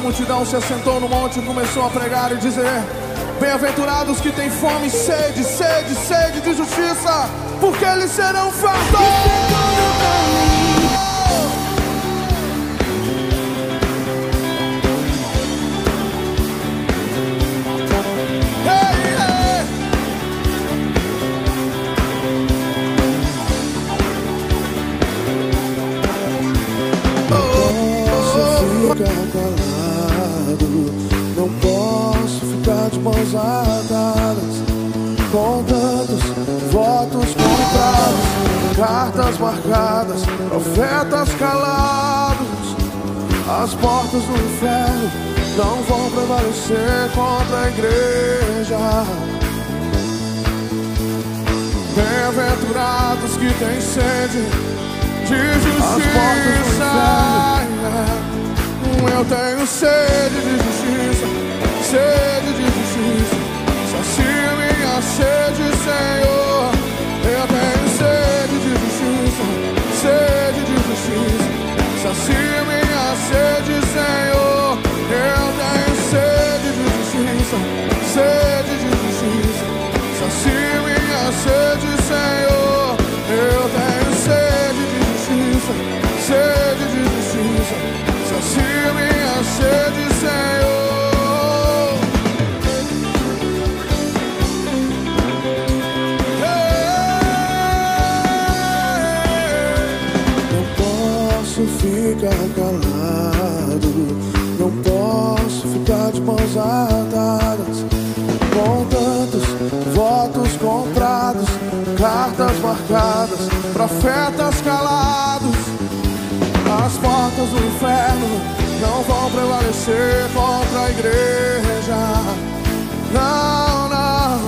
Da multidão, se assentou no monte e começou a pregar e dizer: Bem-aventurados que têm fome e sede, sede, sede de justiça, porque eles serão fartos. Profetas calados, as portas do inferno não vão prevalecer contra a igreja. Bem-aventurados que têm sede de justiça. Eu tenho sede de justiça, sede de justiça. Sacia minha sede, Senhor. Eu tenho sede de justiça, sede de justiça. Sacia minha sede, Senhor. Eu tenho sede de justiça, sede de justiça. Sacia minha sede, Senhor. Eu tenho sede de justiça, sede de justiça. Sacia minha sede, Senhor. Ficar calado, não posso ficar de mãos atadas, com tantos votos comprados, Cartas marcadas, profetas calados. As portas do inferno não vão prevalecer contra a igreja. Não, não.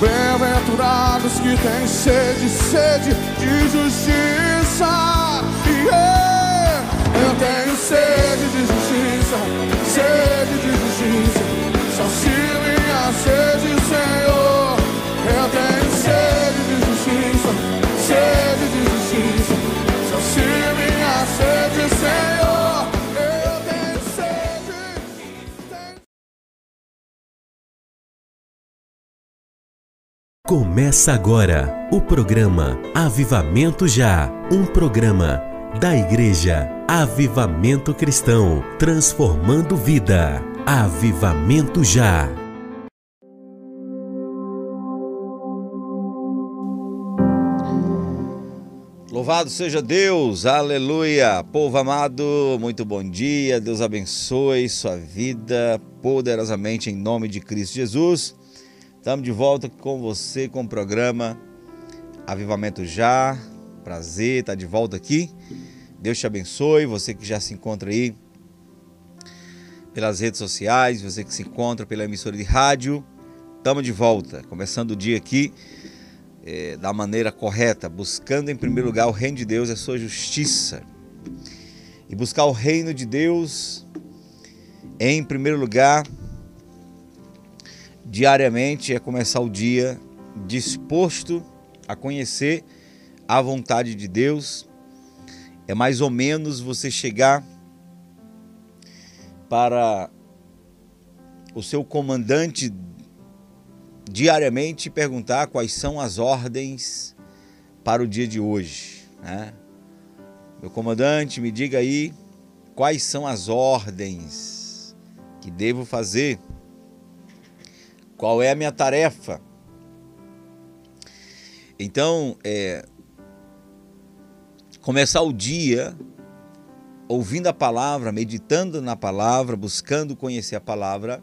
Bem-aventurados que têm sede, sede de justiça. Sede de justiça, sede de justiça. Sacia minha sede, Senhor. Eu tenho sede de justiça, sede de justiça. Sacia minha sede, Senhor. Eu tenho sede. Começa agora o programa Avivamento Já, um programa da Igreja Avivamento Cristão, transformando vida. Avivamento Já. Louvado seja Deus, aleluia. Povo amado, muito bom dia. Deus abençoe sua vida poderosamente em nome de Cristo Jesus. Estamos de volta com você com o programa Avivamento Já. Prazer estar de volta aqui. Deus te abençoe. Você que já se encontra aí pelas redes sociais, você que se encontra pela emissora de rádio. Estamos de volta, começando o dia aqui eh, da maneira correta, buscando em primeiro lugar o reino de Deus e a sua justiça. E buscar o reino de Deus em primeiro lugar, diariamente, é começar o dia disposto a conhecer a vontade de Deus. É mais ou menos você chegar para o seu comandante diariamente perguntar quais são as ordens para o dia de hoje. Né? Meu comandante, me diga aí quais são as ordens que devo fazer. Qual é a minha tarefa? Então, é, começar o dia ouvindo a palavra, meditando na palavra, buscando conhecer a palavra,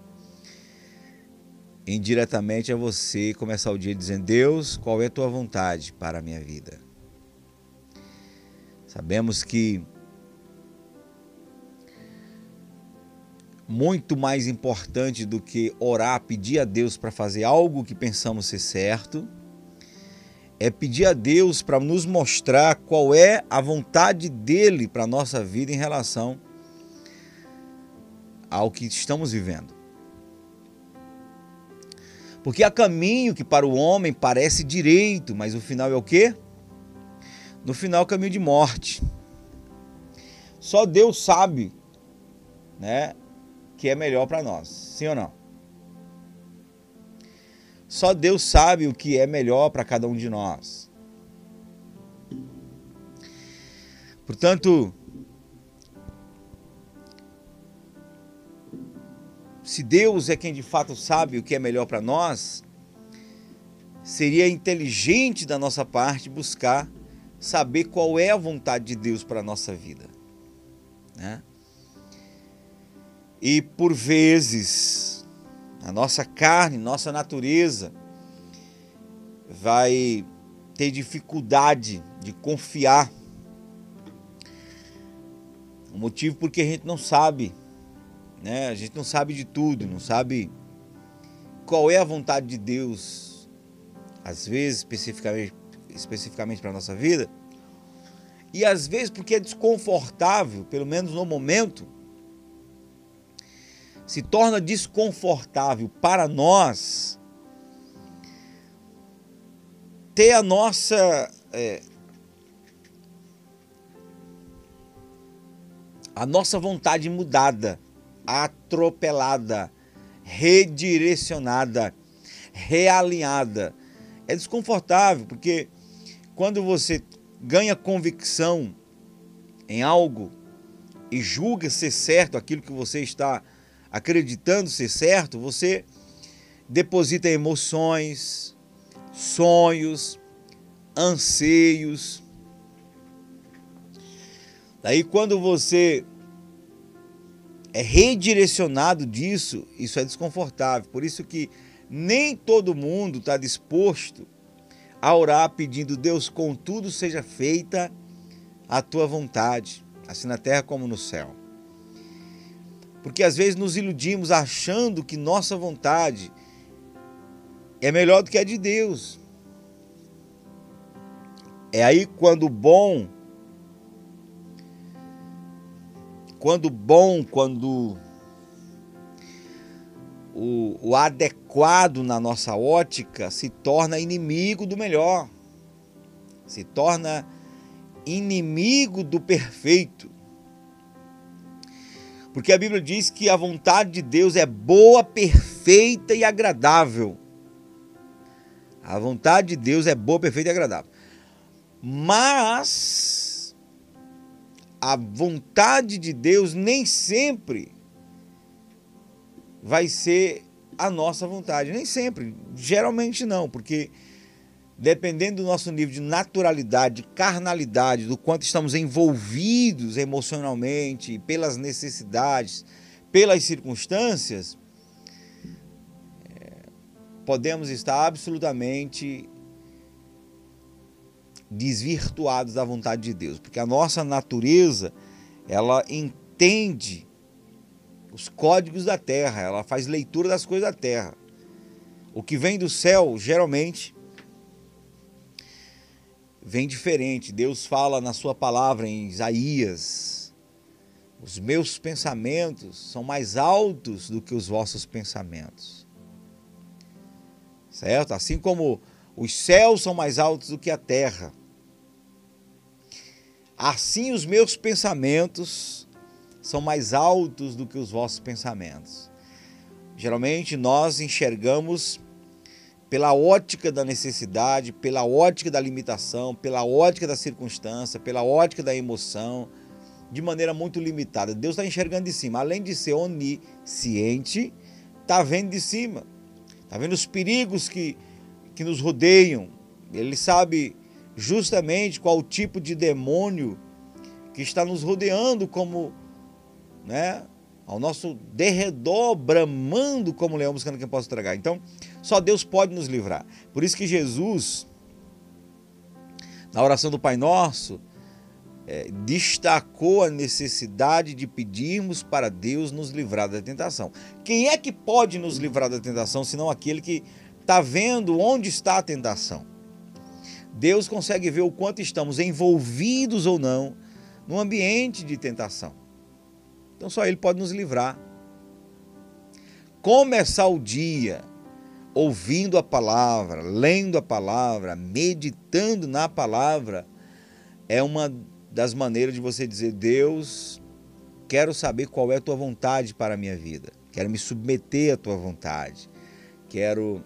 indiretamente a você começar o dia dizendo: Deus, qual é a tua vontade para a minha vida? Sabemos que muito mais importante do que orar, pedir a Deus para fazer algo que pensamos ser certo, é pedir a Deus para nos mostrar qual é a vontade dele para a nossa vida em relação ao que estamos vivendo. Porque há caminho que para o homem parece direito, mas o final é o quê? No final, caminho de morte. só Deus sabe, né, que é melhor para nós. Sim ou não? Só Deus sabe o que é melhor para cada um de nós. Portanto, se Deus é quem de fato sabe o que é melhor para nós, seria inteligente da nossa parte buscar saber qual é a vontade de Deus para a nossa vida. Né? E por vezes, a nossa carne, nossa natureza, vai ter dificuldade de confiar. O motivo porque a gente não sabe, né? A gente não sabe de tudo, não sabe qual é a vontade de Deus, às vezes especificamente, especificamente para a nossa vida. E às vezes porque é desconfortável, pelo menos no momento, se torna desconfortável para nós ter a nossa é, a nossa vontade mudada, atropelada, redirecionada, realinhada. É desconfortável porque quando você ganha convicção em algo e julga ser certo aquilo que você está acreditando ser certo, você deposita emoções, sonhos, anseios. Daí quando você é redirecionado disso, isso é desconfortável. Por isso que nem todo mundo está disposto a orar pedindo, Deus, contudo seja feita a tua vontade, assim na terra como no céu. Porque às vezes nos iludimos achando que nossa vontade é melhor do que a de Deus. É aí quando bom, quando bom, quando o, o adequado na nossa ótica se torna inimigo do melhor, se torna inimigo do perfeito. Porque a Bíblia diz que a vontade de Deus é boa, perfeita e agradável. A vontade de Deus é boa, perfeita e agradável. Mas a vontade de Deus nem sempre vai ser a nossa vontade. Nem sempre, geralmente não, porque dependendo do nosso nível de naturalidade, de carnalidade, do quanto estamos envolvidos emocionalmente, pelas necessidades, pelas circunstâncias, é, podemos estar absolutamente desvirtuados da vontade de Deus, porque a nossa natureza, ela entende os códigos da terra, ela faz leitura das coisas da terra. O que vem do céu, geralmente, vem diferente. Deus fala na sua palavra em Isaías: Os meus pensamentos são mais altos do que os vossos pensamentos. Certo? Assim como os céus são mais altos do que a terra. Assim os meus pensamentos são mais altos do que os vossos pensamentos. Geralmente nós enxergamos pela ótica da necessidade, pela ótica da limitação, pela ótica da circunstância, pela ótica da emoção, de maneira muito limitada. Deus está enxergando de cima. Além de ser onisciente, está vendo de cima. Está vendo os perigos que, que nos rodeiam. Ele sabe justamente qual o tipo de demônio que está nos rodeando como né? Ao nosso derredor, bramando como leão, buscando quem possa tragar. Então, só Deus pode nos livrar. Por isso que Jesus, na oração do Pai Nosso, é, destacou a necessidade de pedirmos para Deus nos livrar da tentação. Quem é que pode nos livrar da tentação, senão aquele que está vendo onde está a tentação? Deus consegue ver o quanto estamos envolvidos ou não no ambiente de tentação. Então só Ele pode nos livrar. Começar o dia ouvindo a palavra, lendo a palavra, meditando na palavra, é uma das maneiras de você dizer: Deus, quero saber qual é a tua vontade para a minha vida, quero me submeter à tua vontade, quero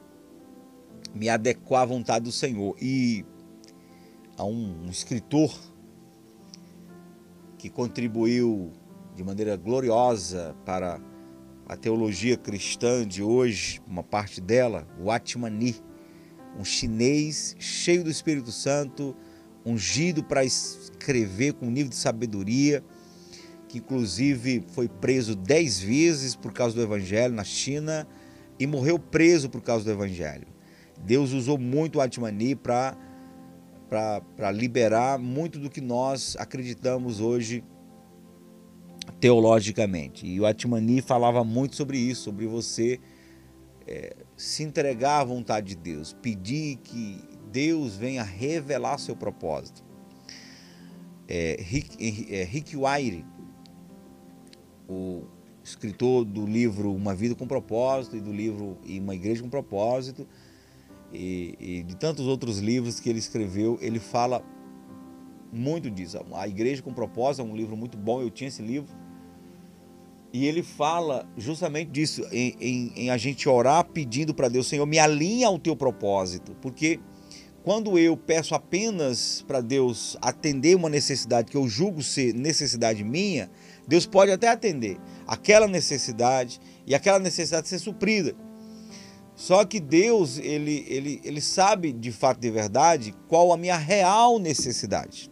me adequar à vontade do Senhor. E há um, um escritor que contribuiu de maneira gloriosa para a teologia cristã de hoje, uma parte dela, o Atmani, um chinês cheio do Espírito Santo, ungido para escrever com um nível de sabedoria, que inclusive foi preso dez vezes por causa do Evangelho na China e morreu preso por causa do Evangelho. Deus usou muito o Atmani para liberar muito do que nós acreditamos hoje teologicamente. E o Atmani falava muito sobre isso, sobre você é, se entregar à vontade de Deus, pedir que Deus venha revelar seu propósito. É, Rick, é, Rick Wire, o escritor do livro Uma Vida com Propósito e do livro E Uma Igreja com Propósito, e, e de tantos outros livros que ele escreveu, ele fala muito disso. A Igreja com Propósito é um livro muito bom, eu tinha esse livro. E ele fala justamente disso, em, em, em a gente orar pedindo para Deus, Senhor, me alinha ao teu propósito. Porque quando eu peço apenas para Deus atender uma necessidade que eu julgo ser necessidade minha, Deus pode até atender aquela necessidade e aquela necessidade ser suprida. Só que Deus, ele, ele, ele sabe de fato de verdade qual a minha real necessidade.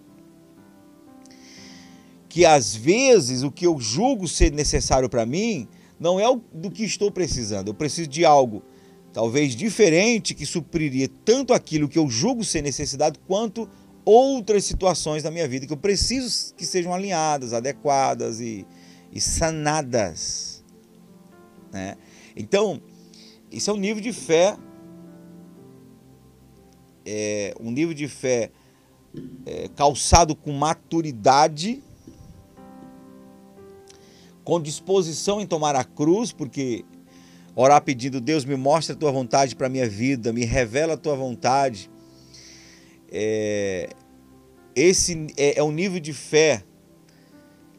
Que às vezes o que eu julgo ser necessário para mim não é do que estou precisando. Eu preciso de algo talvez diferente que supriria tanto aquilo que eu julgo ser necessidade quanto outras situações da minha vida que eu preciso que sejam alinhadas, adequadas e, e sanadas. Né? Então, isso é um nível de fé, é, um nível de fé é, calçado com maturidade, com disposição em tomar a cruz, porque orar pedindo, Deus me mostra a tua vontade para a minha vida, me revela a tua vontade. É, esse é, é um nível de fé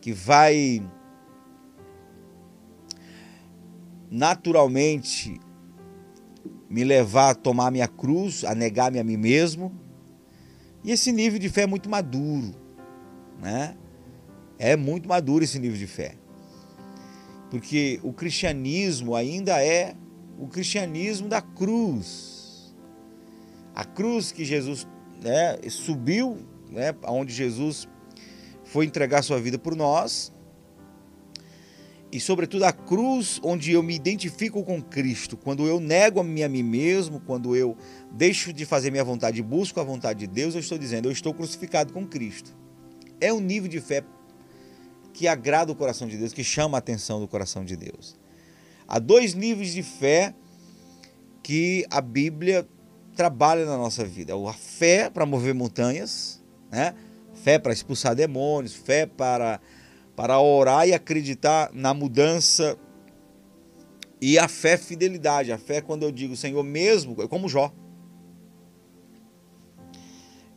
que vai naturalmente me levar a tomar minha cruz, a negar-me a mim mesmo. E esse nível de fé é muito maduro, né? É muito maduro esse nível de fé. Porque o cristianismo ainda é o cristianismo da cruz. A cruz que Jesus né, subiu, né, onde Jesus foi entregar sua vida por nós, e sobretudo a cruz onde eu me identifico com Cristo, quando eu nego a mim a mim mesmo, quando eu deixo de fazer minha vontade e busco a vontade de Deus, eu estou dizendo, eu estou crucificado com Cristo. É um nível de fé que agrada o coração de Deus, que chama a atenção do coração de Deus. Há dois níveis de fé que a Bíblia trabalha na nossa vida. A fé para mover montanhas, né? fé para expulsar demônios, fé para para orar e acreditar na mudança e a fé fidelidade. A fé quando eu digo, Senhor, mesmo, é como Jó.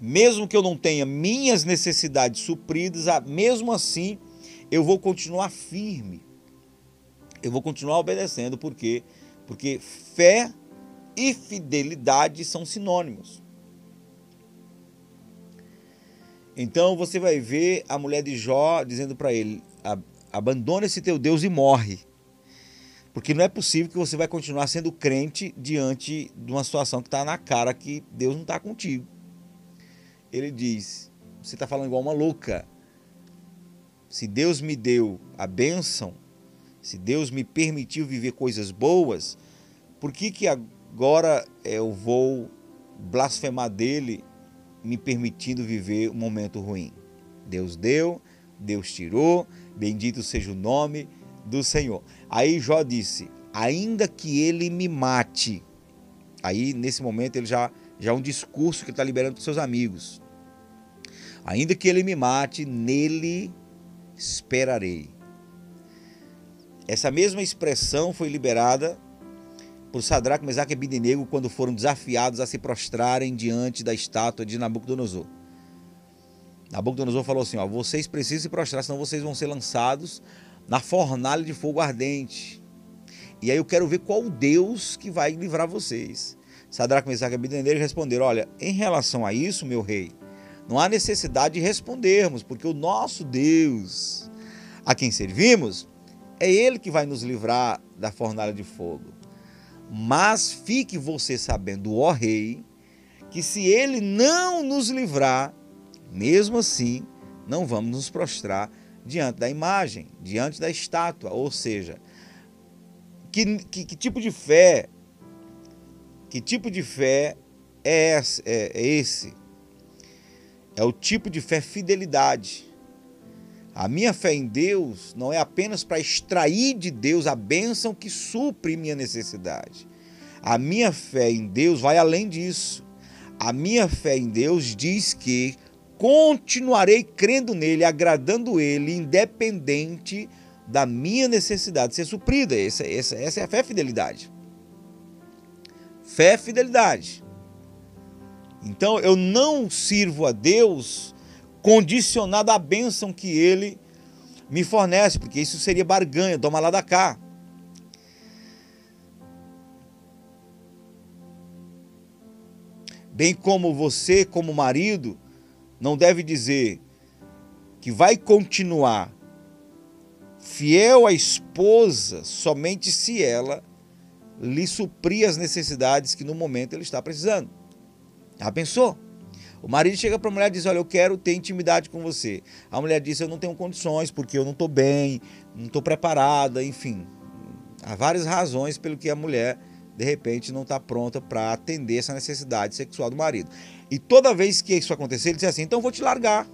Mesmo que eu não tenha minhas necessidades supridas, mesmo assim eu vou continuar firme. Eu vou continuar obedecendo, por quê? Porque fé e fidelidade são sinônimos. Então você vai ver a mulher de Jó dizendo para ele: abandona esse teu Deus e morre. Porque não é possível que você vai continuar sendo crente diante de uma situação que está na cara que Deus não está contigo. Ele diz: você está falando igual uma louca. Se Deus me deu a bênção, se Deus me permitiu viver coisas boas, por que, que agora eu vou blasfemar dele me permitindo viver um momento ruim. Deus deu, Deus tirou, bendito seja o nome do Senhor. Aí Jó disse: ainda que ele me mate. Aí nesse momento ele já já é um discurso que está liberando para seus amigos. Ainda que ele me mate, nele esperarei. Essa mesma expressão foi liberada por Sadraque, Mesaque e Abidinego quando foram desafiados a se prostrarem diante da estátua de Nabucodonosor. Nabucodonosor falou assim: ó, vocês precisam se prostrar, senão vocês vão ser lançados na fornalha de fogo ardente. E aí eu quero ver qual Deus que vai livrar vocês. Sadraque, Mesaque e Abednego responderam: Olha, em relação a isso, meu rei, não há necessidade de respondermos, porque o nosso Deus, a quem servimos, é Ele que vai nos livrar da fornalha de fogo. Mas fique você sabendo, ó rei, que se Ele não nos livrar, mesmo assim, não vamos nos prostrar diante da imagem, diante da estátua. Ou seja, que, que, que tipo de fé, que tipo de fé é é, é esse? É o tipo de fé fidelidade. A minha fé em Deus não é apenas para extrair de Deus a bênção que supre minha necessidade. A minha fé em Deus vai além disso. A minha fé em Deus diz que continuarei crendo nele, agradando ele, independente da minha necessidade ser suprida. Essa, essa, essa é a fé fidelidade. Fé fidelidade. Então eu não sirvo a Deus condicionado à bênção que ele me fornece, porque isso seria barganha, toma lá da cá. Bem como você, como marido, não deve dizer que vai continuar fiel à esposa somente se ela lhe suprir as necessidades que no momento ele está precisando. Já pensou? O marido chega para a mulher e diz: Olha, eu quero ter intimidade com você. A mulher diz: Eu não tenho condições, porque eu não estou bem, não estou preparada, enfim. Há várias razões pelo que a mulher, de repente, não está pronta para atender essa necessidade sexual do marido. E toda vez que isso acontecer, ele diz assim: Então eu vou te largar.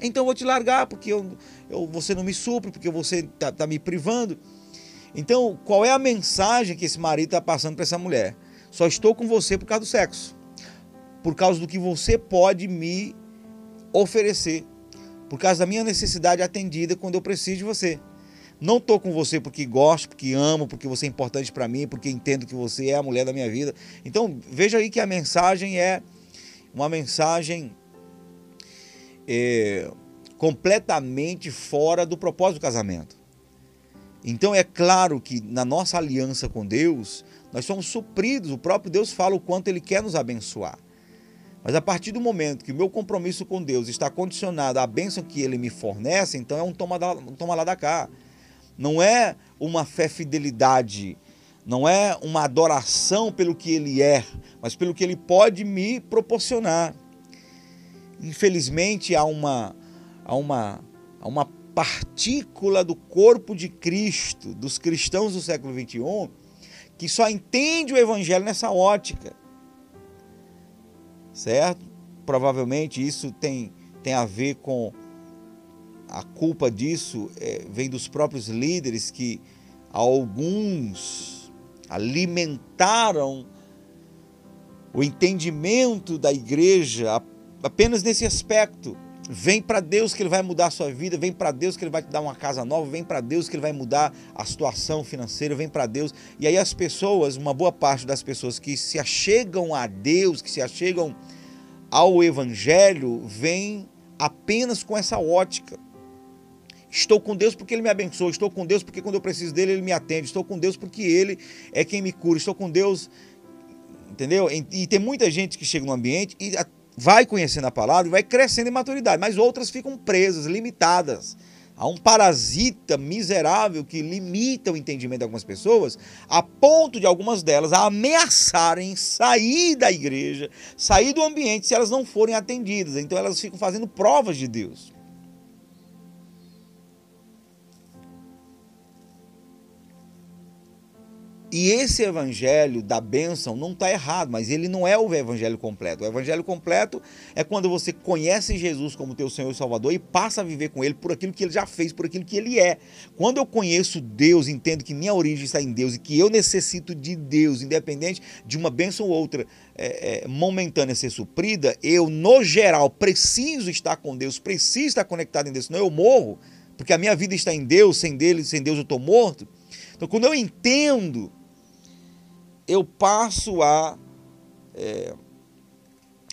Então eu vou te largar, porque eu, eu, você não me supre, porque você está tá me privando. Então, qual é a mensagem que esse marido está passando para essa mulher? Só estou com você por causa do sexo por causa do que você pode me oferecer, por causa da minha necessidade atendida quando eu preciso de você. Não estou com você porque gosto, porque amo, porque você é importante para mim, porque entendo que você é a mulher da minha vida. Então veja aí que a mensagem é uma mensagem é, completamente fora do propósito do casamento. Então é claro que na nossa aliança com Deus, nós somos supridos. O próprio Deus fala o quanto Ele quer nos abençoar. Mas a partir do momento que o meu compromisso com Deus está condicionado à bênção que Ele me fornece, então é um toma, da, um toma lá da cá. Não é uma fé fidelidade, não é uma adoração pelo que Ele é, mas pelo que Ele pode me proporcionar. Infelizmente há uma, há uma, há uma partícula do corpo de Cristo, dos cristãos do século XXI, que só entende o Evangelho nessa ótica certo? Provavelmente isso tem, tem a ver com a culpa disso é, vem dos próprios líderes que alguns alimentaram o entendimento da igreja apenas nesse aspecto. Vem para Deus que Ele vai mudar a sua vida, vem para Deus que Ele vai te dar uma casa nova, vem para Deus que Ele vai mudar a situação financeira, vem para Deus. E aí as pessoas, uma boa parte das pessoas que se achegam a Deus, que se achegam ao Evangelho vem apenas com essa ótica. Estou com Deus porque Ele me abençoa, estou com Deus porque quando eu preciso dele, Ele me atende, estou com Deus porque Ele é quem me cura, estou com Deus, entendeu? E tem muita gente que chega no ambiente e vai conhecendo a palavra e vai crescendo em maturidade, mas outras ficam presas, limitadas Há um parasita miserável que limita o entendimento de algumas pessoas, a ponto de algumas delas ameaçarem sair da igreja, sair do ambiente se elas não forem atendidas. Então elas ficam fazendo provas de Deus. E esse evangelho da bênção não está errado, mas ele não é o evangelho completo. O evangelho completo é quando você conhece Jesus como teu Senhor e Salvador e passa a viver com ele por aquilo que ele já fez, por aquilo que ele é. Quando eu conheço Deus, entendo que minha origem está em Deus e que eu necessito de Deus, independente de uma bênção ou outra é, é, momentânea ser suprida, eu, no geral, preciso estar com Deus, preciso estar conectado em Deus, senão eu morro, porque a minha vida está em Deus, sem dele, sem Deus eu estou morto. Então, quando eu entendo eu passo a, é,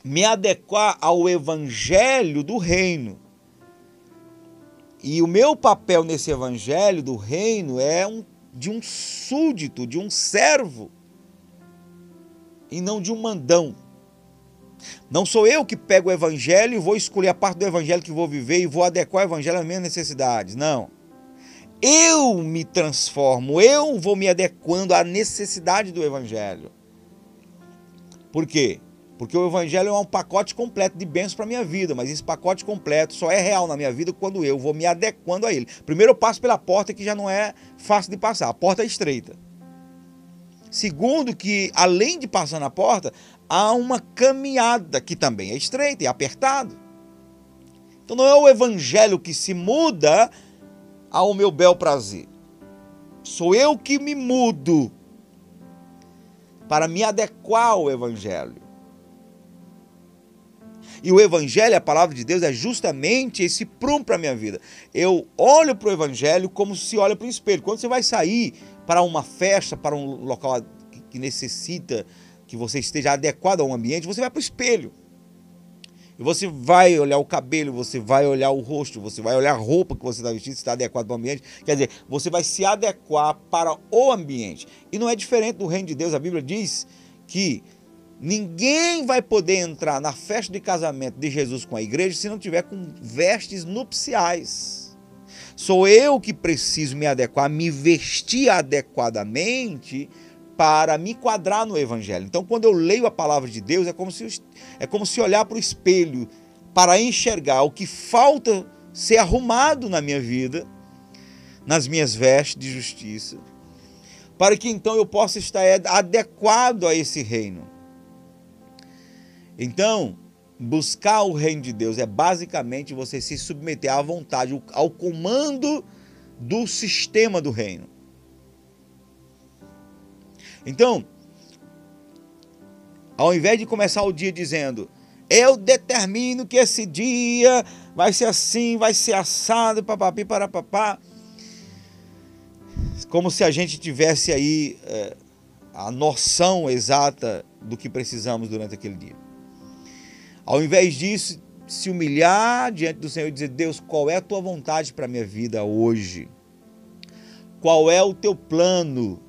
me adequar ao evangelho do reino. E o meu papel nesse evangelho do reino é um, de um súdito, de um servo, e não de um mandão. Não sou eu que pego o evangelho e vou escolher a parte do evangelho que vou viver e vou adequar o evangelho às minhas necessidades. Não. Eu me transformo, eu vou me adequando à necessidade do evangelho. Por quê? Porque o evangelho é um pacote completo de bênçãos para a minha vida, mas esse pacote completo só é real na minha vida quando eu vou me adequando a ele. Primeiro eu passo pela porta que já não é fácil de passar, a porta é estreita. Segundo, que além de passar na porta, há uma caminhada que também é estreita e apertado. Então não é o evangelho que se muda ao meu bel prazer. Sou eu que me mudo para me adequar ao evangelho. E o Evangelho, a palavra de Deus, é justamente esse prumo para a minha vida. Eu olho para o Evangelho como se olha para o espelho. Quando você vai sair para uma festa, para um local que necessita que você esteja adequado ao ambiente, você vai para o espelho. E você vai olhar o cabelo, você vai olhar o rosto, você vai olhar a roupa que você está vestindo, se está adequado para o ambiente. Quer dizer, você vai se adequar para o ambiente. E não é diferente do reino de Deus. A Bíblia diz que Ninguém vai poder entrar na festa de casamento de Jesus com a igreja se não tiver com vestes nupciais. Sou eu que preciso me adequar, me vestir adequadamente para me enquadrar no evangelho. Então, quando eu leio a palavra de Deus, é como se é como se olhar para o espelho para enxergar o que falta ser arrumado na minha vida, nas minhas vestes de justiça, para que então eu possa estar adequado a esse reino. Então, buscar o reino de Deus é basicamente você se submeter à vontade, ao comando do sistema do reino. Então, ao invés de começar o dia dizendo, eu determino que esse dia vai ser assim, vai ser assado, papapi, papá, como se a gente tivesse aí é, a noção exata do que precisamos durante aquele dia. Ao invés disso, se humilhar diante do Senhor e dizer: Deus, qual é a tua vontade para a minha vida hoje? Qual é o teu plano?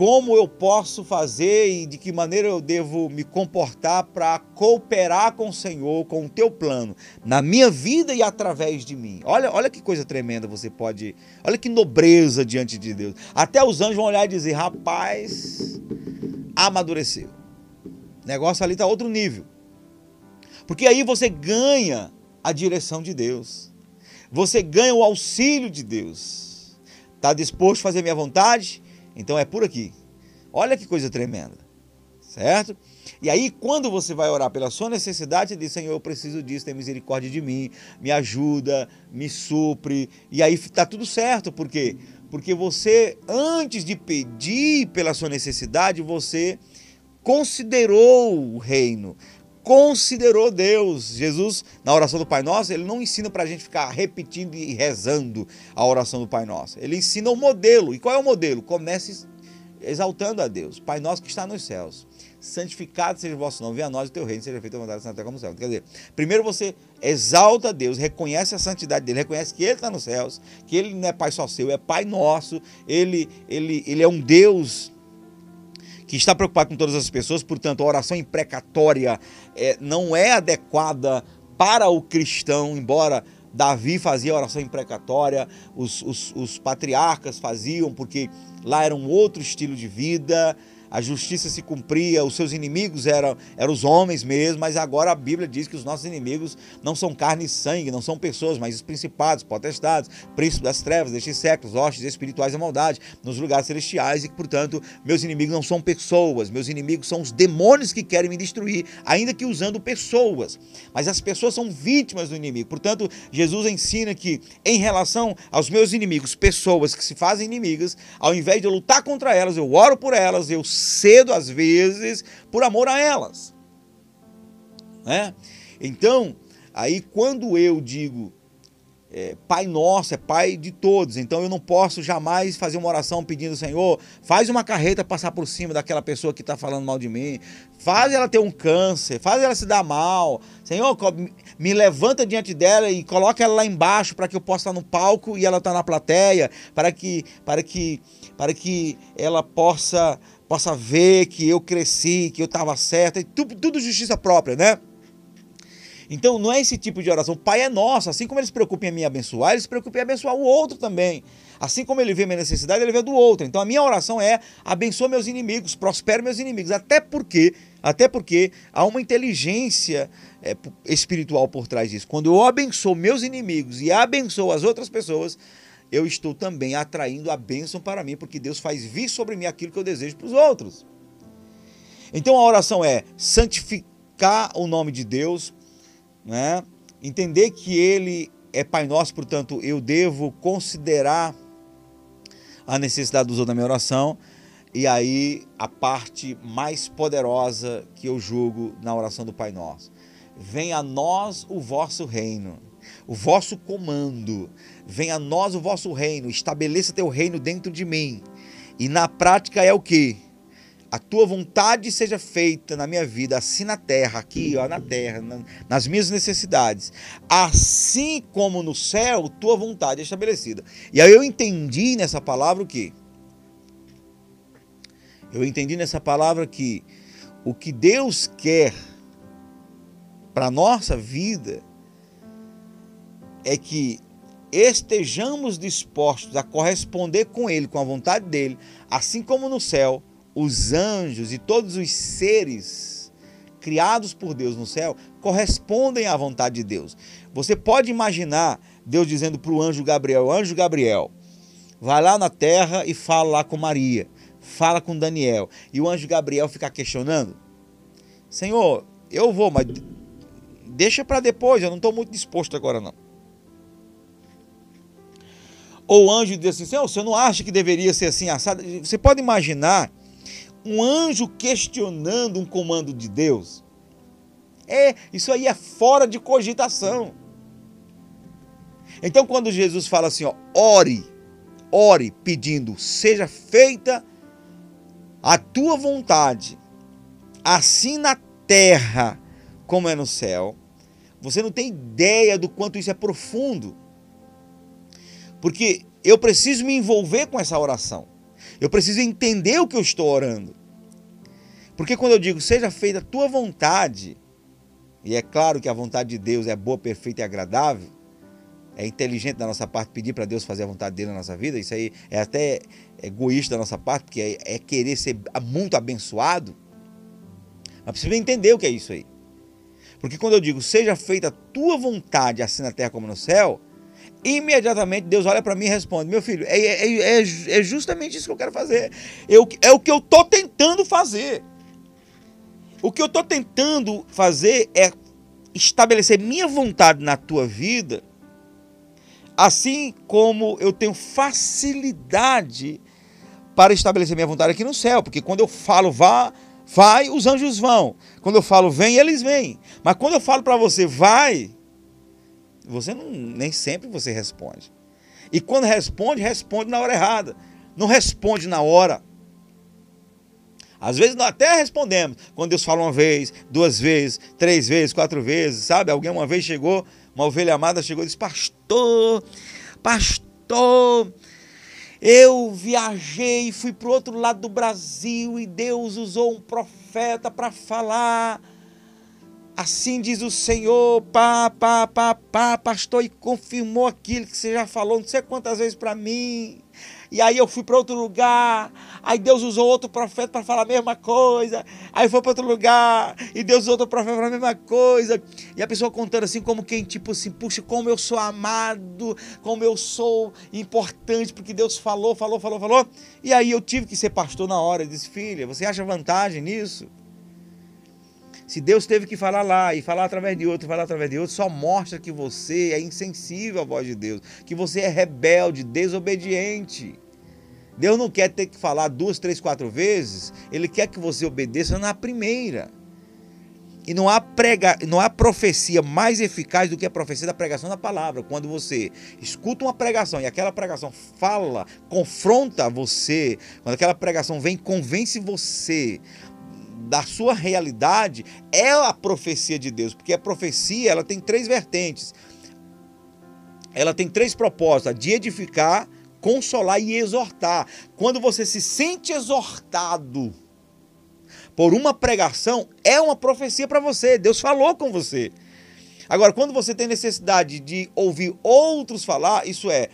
Como eu posso fazer e de que maneira eu devo me comportar para cooperar com o Senhor, com o teu plano, na minha vida e através de mim? Olha, olha que coisa tremenda você pode. Olha que nobreza diante de Deus. Até os anjos vão olhar e dizer: rapaz, amadureceu. O negócio ali está outro nível. Porque aí você ganha a direção de Deus. Você ganha o auxílio de Deus. Está disposto a fazer minha vontade? Então é por aqui. Olha que coisa tremenda. Certo? E aí, quando você vai orar pela sua necessidade, diz: Senhor, eu preciso disso, tem misericórdia de mim, me ajuda, me supre. E aí está tudo certo, por quê? Porque você, antes de pedir pela sua necessidade, você considerou o reino, considerou Deus. Jesus, na oração do Pai Nosso, ele não ensina para a gente ficar repetindo e rezando a oração do Pai Nosso. Ele ensina o modelo. E qual é o modelo? Comece exaltando a Deus. Pai Nosso que está nos céus. Santificado seja o vosso nome, venha a nós o teu reino, seja feita a vontade na terra como no céu. Quer dizer, primeiro você exalta a Deus, reconhece a santidade dele, reconhece que ele está nos céus, que ele não é Pai só seu, é Pai nosso, ele, ele, ele é um Deus que está preocupado com todas as pessoas, portanto, a oração imprecatória é, não é adequada para o cristão, embora Davi fazia oração imprecatória, os, os, os patriarcas faziam, porque lá era um outro estilo de vida, a justiça se cumpria, os seus inimigos eram, eram os homens mesmo, mas agora a Bíblia diz que os nossos inimigos não são carne e sangue, não são pessoas, mas os principados, potestades, príncipes das trevas, destes séculos, hostes espirituais da maldade, nos lugares celestiais, e que, portanto, meus inimigos não são pessoas, meus inimigos são os demônios que querem me destruir, ainda que usando pessoas. Mas as pessoas são vítimas do inimigo. Portanto, Jesus ensina que, em relação aos meus inimigos, pessoas que se fazem inimigas, ao invés de eu lutar contra elas, eu oro por elas, eu cedo às vezes por amor a elas. Né? Então, aí quando eu digo é, Pai nosso, é Pai de todos. Então eu não posso jamais fazer uma oração pedindo, Senhor, faz uma carreta passar por cima daquela pessoa que está falando mal de mim, faz ela ter um câncer, faz ela se dar mal. Senhor, me levanta diante dela e coloca ela lá embaixo para que eu possa estar no palco e ela estar tá na plateia, para que, para que, para que ela possa, possa ver que eu cresci, que eu estava certo, tudo, tudo justiça própria, né? Então não é esse tipo de oração. O Pai é nosso, assim como ele se preocupa em me abençoar, ele se preocupa em abençoar o outro também. Assim como ele vê minha necessidade, ele vê do outro. Então a minha oração é abençoa meus inimigos, prospere meus inimigos. Até porque, até porque há uma inteligência é, espiritual por trás disso. Quando eu abençoo meus inimigos e abençoo as outras pessoas, eu estou também atraindo a bênção para mim, porque Deus faz vir sobre mim aquilo que eu desejo para os outros. Então a oração é santificar o nome de Deus, né? entender que Ele é Pai Nosso, portanto, eu devo considerar a necessidade dos outros na minha oração. E aí, a parte mais poderosa que eu julgo na oração do Pai Nosso. Venha a nós o vosso reino, o vosso comando. Venha a nós o vosso reino, estabeleça teu reino dentro de mim. E na prática é o que? a tua vontade seja feita na minha vida, assim na terra, aqui, ó, na terra, nas minhas necessidades, assim como no céu, tua vontade é estabelecida. E aí eu entendi nessa palavra o que? Eu entendi nessa palavra que o que Deus quer para a nossa vida é que estejamos dispostos a corresponder com Ele, com a vontade dele, assim como no céu os anjos e todos os seres criados por Deus no céu correspondem à vontade de Deus. Você pode imaginar Deus dizendo para o anjo Gabriel: Anjo Gabriel, vai lá na terra e fala lá com Maria, fala com Daniel. E o anjo Gabriel ficar questionando: Senhor, eu vou, mas deixa para depois, eu não estou muito disposto agora não. Ou o anjo diz assim: Senhor, você não acha que deveria ser assim assado? Você pode imaginar um anjo questionando um comando de Deus. É, isso aí é fora de cogitação. Então, quando Jesus fala assim, ó, ore, ore pedindo, seja feita a tua vontade, assim na terra como é no céu, você não tem ideia do quanto isso é profundo. Porque eu preciso me envolver com essa oração. Eu preciso entender o que eu estou orando. Porque quando eu digo seja feita a tua vontade, e é claro que a vontade de Deus é boa, perfeita e agradável, é inteligente da nossa parte pedir para Deus fazer a vontade dele na nossa vida, isso aí é até egoísta da nossa parte, porque é, é querer ser muito abençoado. Mas precisa entender o que é isso aí. Porque quando eu digo seja feita a tua vontade, assim na terra como no céu, imediatamente Deus olha para mim e responde: Meu filho, é, é, é, é, justamente isso que eu quero fazer. Eu, é o que eu estou tentando fazer. O que eu estou tentando fazer é estabelecer minha vontade na tua vida, assim como eu tenho facilidade para estabelecer minha vontade aqui no céu, porque quando eu falo vá, vai, os anjos vão. Quando eu falo vem, eles vêm. Mas quando eu falo para você vai, você não, nem sempre você responde. E quando responde, responde na hora errada. Não responde na hora. Às vezes nós até respondemos. Quando Deus fala uma vez, duas vezes, três vezes, quatro vezes, sabe? Alguém uma vez chegou, uma ovelha amada chegou e disse: Pastor, pastor, eu viajei, fui para o outro lado do Brasil e Deus usou um profeta para falar Assim diz o Senhor, pá, pá, pá, pá, pastor, e confirmou aquilo que você já falou não sei quantas vezes para mim. E aí eu fui para outro lugar, aí Deus usou outro profeta para falar a mesma coisa. Aí foi para outro lugar, e Deus usou outro profeta para a mesma coisa. E a pessoa contando assim como quem tipo assim, puxa, como eu sou amado, como eu sou importante porque Deus falou, falou, falou, falou. E aí eu tive que ser pastor na hora, eu disse: "Filha, você acha vantagem nisso?" Se Deus teve que falar lá e falar através de outro, falar através de outro, só mostra que você é insensível à voz de Deus, que você é rebelde, desobediente. Deus não quer ter que falar duas, três, quatro vezes, Ele quer que você obedeça na primeira. E não há, prega, não há profecia mais eficaz do que a profecia da pregação da palavra. Quando você escuta uma pregação e aquela pregação fala, confronta você, quando aquela pregação vem, convence você da sua realidade, é a profecia de Deus. Porque a profecia ela tem três vertentes. Ela tem três propósitos: de edificar, consolar e exortar. Quando você se sente exortado, por uma pregação é uma profecia para você. Deus falou com você. Agora, quando você tem necessidade de ouvir outros falar, isso é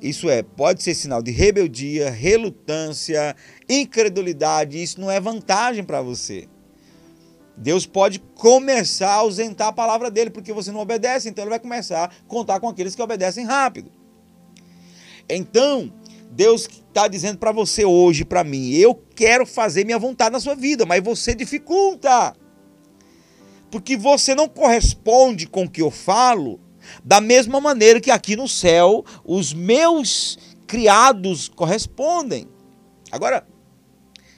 isso é, pode ser sinal de rebeldia, relutância, incredulidade, isso não é vantagem para você. Deus pode começar a ausentar a palavra dele porque você não obedece, então ele vai começar a contar com aqueles que obedecem rápido. Então, Deus está dizendo para você hoje, para mim, eu quero fazer minha vontade na sua vida, mas você dificulta. Porque você não corresponde com o que eu falo da mesma maneira que aqui no céu os meus criados correspondem. Agora,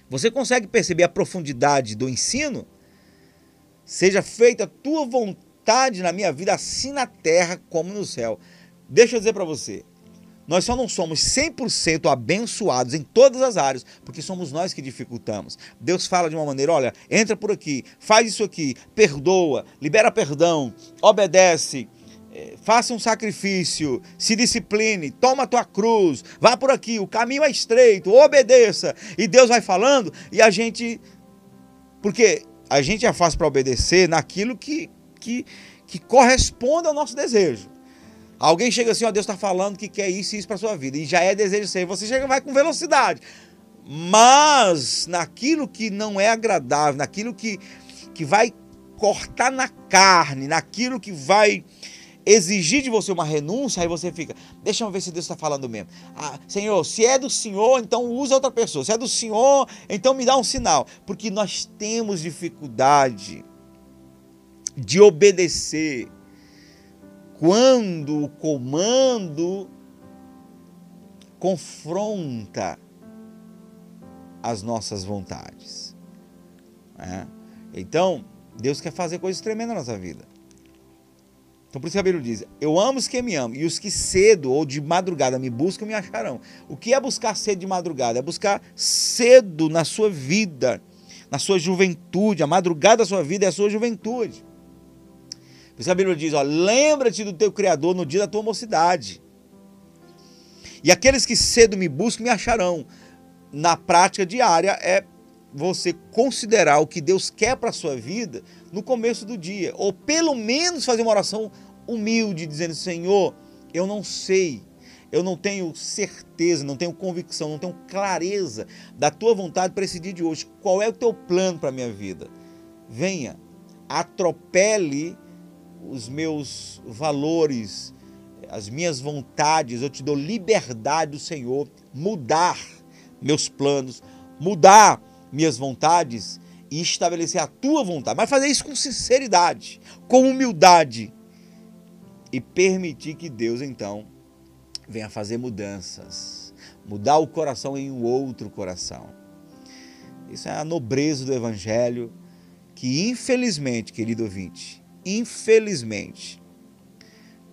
você consegue perceber a profundidade do ensino? Seja feita a tua vontade na minha vida, assim na terra como no céu. Deixa eu dizer para você, nós só não somos 100% abençoados em todas as áreas, porque somos nós que dificultamos. Deus fala de uma maneira: olha, entra por aqui, faz isso aqui, perdoa, libera perdão, obedece, faça um sacrifício, se discipline, toma a tua cruz, vá por aqui, o caminho é estreito, obedeça. E Deus vai falando e a gente. Porque a gente é fácil para obedecer naquilo que, que, que corresponde ao nosso desejo. Alguém chega assim, ó, Deus está falando que quer isso e isso para sua vida, e já é desejo seu, você chega vai com velocidade. Mas naquilo que não é agradável, naquilo que, que vai cortar na carne, naquilo que vai exigir de você uma renúncia, aí você fica, deixa eu ver se Deus está falando mesmo. Ah, Senhor, se é do Senhor, então usa outra pessoa. Se é do Senhor, então me dá um sinal. Porque nós temos dificuldade de obedecer quando o comando confronta as nossas vontades. É? Então, Deus quer fazer coisas tremendas na nossa vida. Então, por isso que a Bíblia diz: Eu amo os que me amam, e os que cedo ou de madrugada me buscam me acharão. O que é buscar cedo de madrugada? É buscar cedo na sua vida, na sua juventude. A madrugada da sua vida é a sua juventude. Por isso a Bíblia diz: lembra-te do teu Criador no dia da tua mocidade. E aqueles que cedo me buscam me acharão. Na prática diária é você considerar o que Deus quer para a sua vida no começo do dia. Ou pelo menos fazer uma oração humilde, dizendo: Senhor, eu não sei, eu não tenho certeza, não tenho convicção, não tenho clareza da tua vontade para esse dia de hoje. Qual é o teu plano para a minha vida? Venha, atropele os meus valores, as minhas vontades, eu te dou liberdade do Senhor, mudar meus planos, mudar minhas vontades e estabelecer a tua vontade. Mas fazer isso com sinceridade, com humildade e permitir que Deus então venha fazer mudanças, mudar o coração em um outro coração. Isso é a nobreza do evangelho que infelizmente, querido ouvinte, infelizmente,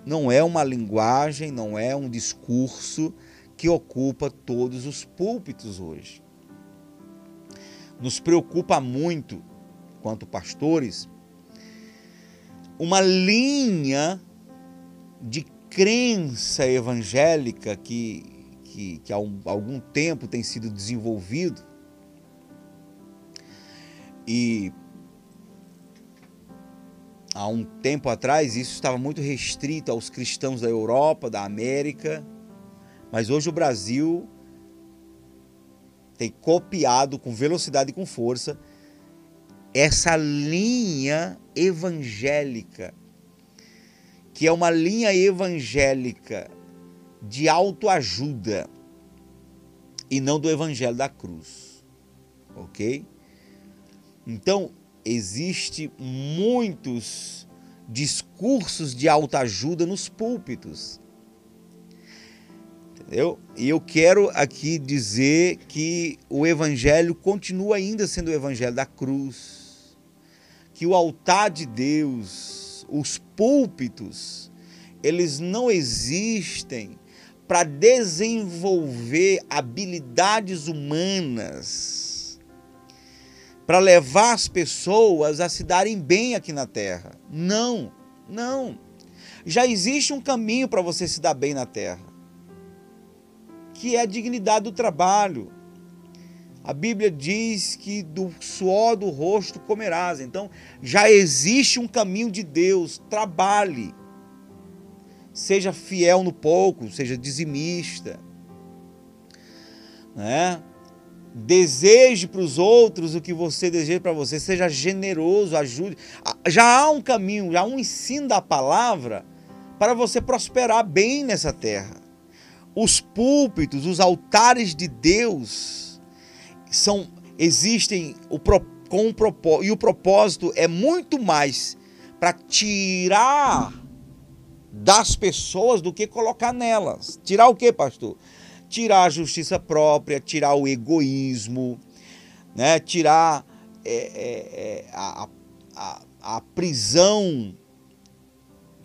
não é uma linguagem, não é um discurso que ocupa todos os púlpitos hoje. Nos preocupa muito, quanto pastores, uma linha de crença evangélica que, que, que há um, algum tempo tem sido desenvolvido. E há um tempo atrás isso estava muito restrito aos cristãos da Europa, da América, mas hoje o Brasil tem copiado com velocidade e com força essa linha evangélica, que é uma linha evangélica de autoajuda e não do evangelho da cruz. OK? Então, existe muitos discursos de autoajuda nos púlpitos. Entendeu? E eu quero aqui dizer que o evangelho continua ainda sendo o evangelho da cruz, que o altar de Deus, os púlpitos, eles não existem para desenvolver habilidades humanas, para levar as pessoas a se darem bem aqui na terra. Não, não. Já existe um caminho para você se dar bem na terra, que é a dignidade do trabalho. A Bíblia diz que do suor do rosto comerás. Então, já existe um caminho de Deus. Trabalhe. Seja fiel no pouco, seja dizimista. Né? Deseje para os outros o que você deseja para você. Seja generoso, ajude. Já há um caminho, já há um ensino da palavra para você prosperar bem nessa terra. Os púlpitos, os altares de Deus são existem o, com um propósito, e o propósito é muito mais para tirar das pessoas do que colocar nelas. Tirar o que, pastor? Tirar a justiça própria, tirar o egoísmo, né? tirar é, é, é, a, a, a prisão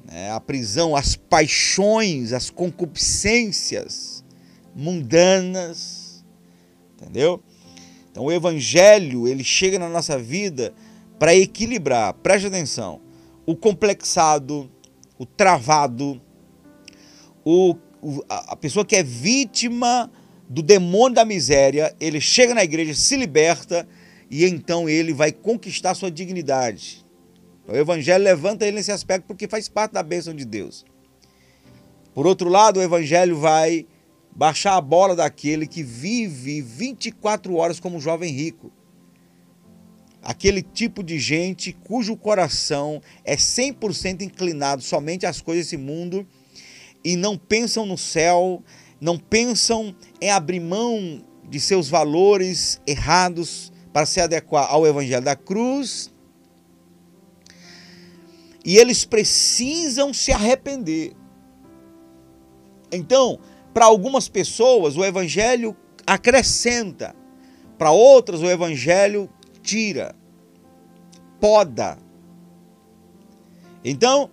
né? a prisão, as paixões, as concupiscências mundanas, entendeu? Então o evangelho, ele chega na nossa vida para equilibrar, preste atenção, o complexado, o travado, o, o, a pessoa que é vítima do demônio da miséria, ele chega na igreja, se liberta e então ele vai conquistar sua dignidade. O Evangelho levanta ele nesse aspecto porque faz parte da bênção de Deus. Por outro lado, o Evangelho vai baixar a bola daquele que vive 24 horas como um jovem rico. Aquele tipo de gente cujo coração é 100% inclinado somente às coisas desse mundo e não pensam no céu, não pensam em abrir mão de seus valores errados para se adequar ao Evangelho da cruz e eles precisam se arrepender. Então, para algumas pessoas, o evangelho acrescenta, para outras, o evangelho tira, poda. Então,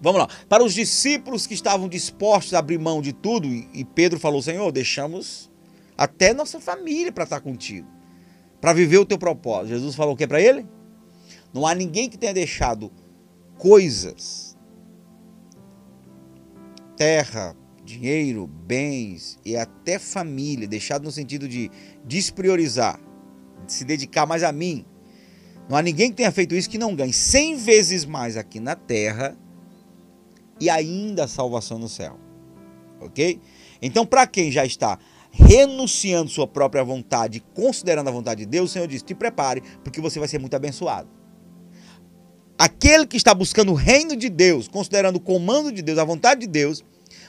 vamos lá. Para os discípulos que estavam dispostos a abrir mão de tudo, e Pedro falou: Senhor, deixamos até nossa família para estar contigo, para viver o teu propósito. Jesus falou o que para ele? Não há ninguém que tenha deixado coisas, terra, dinheiro, bens e até família, deixado no sentido de despriorizar, de se dedicar mais a mim. Não há ninguém que tenha feito isso que não ganhe 100 vezes mais aqui na terra e ainda a salvação no céu. Ok? Então, para quem já está renunciando sua própria vontade, considerando a vontade de Deus, o Senhor diz: te prepare, porque você vai ser muito abençoado aquele que está buscando o reino de Deus, considerando o comando de Deus, a vontade de Deus,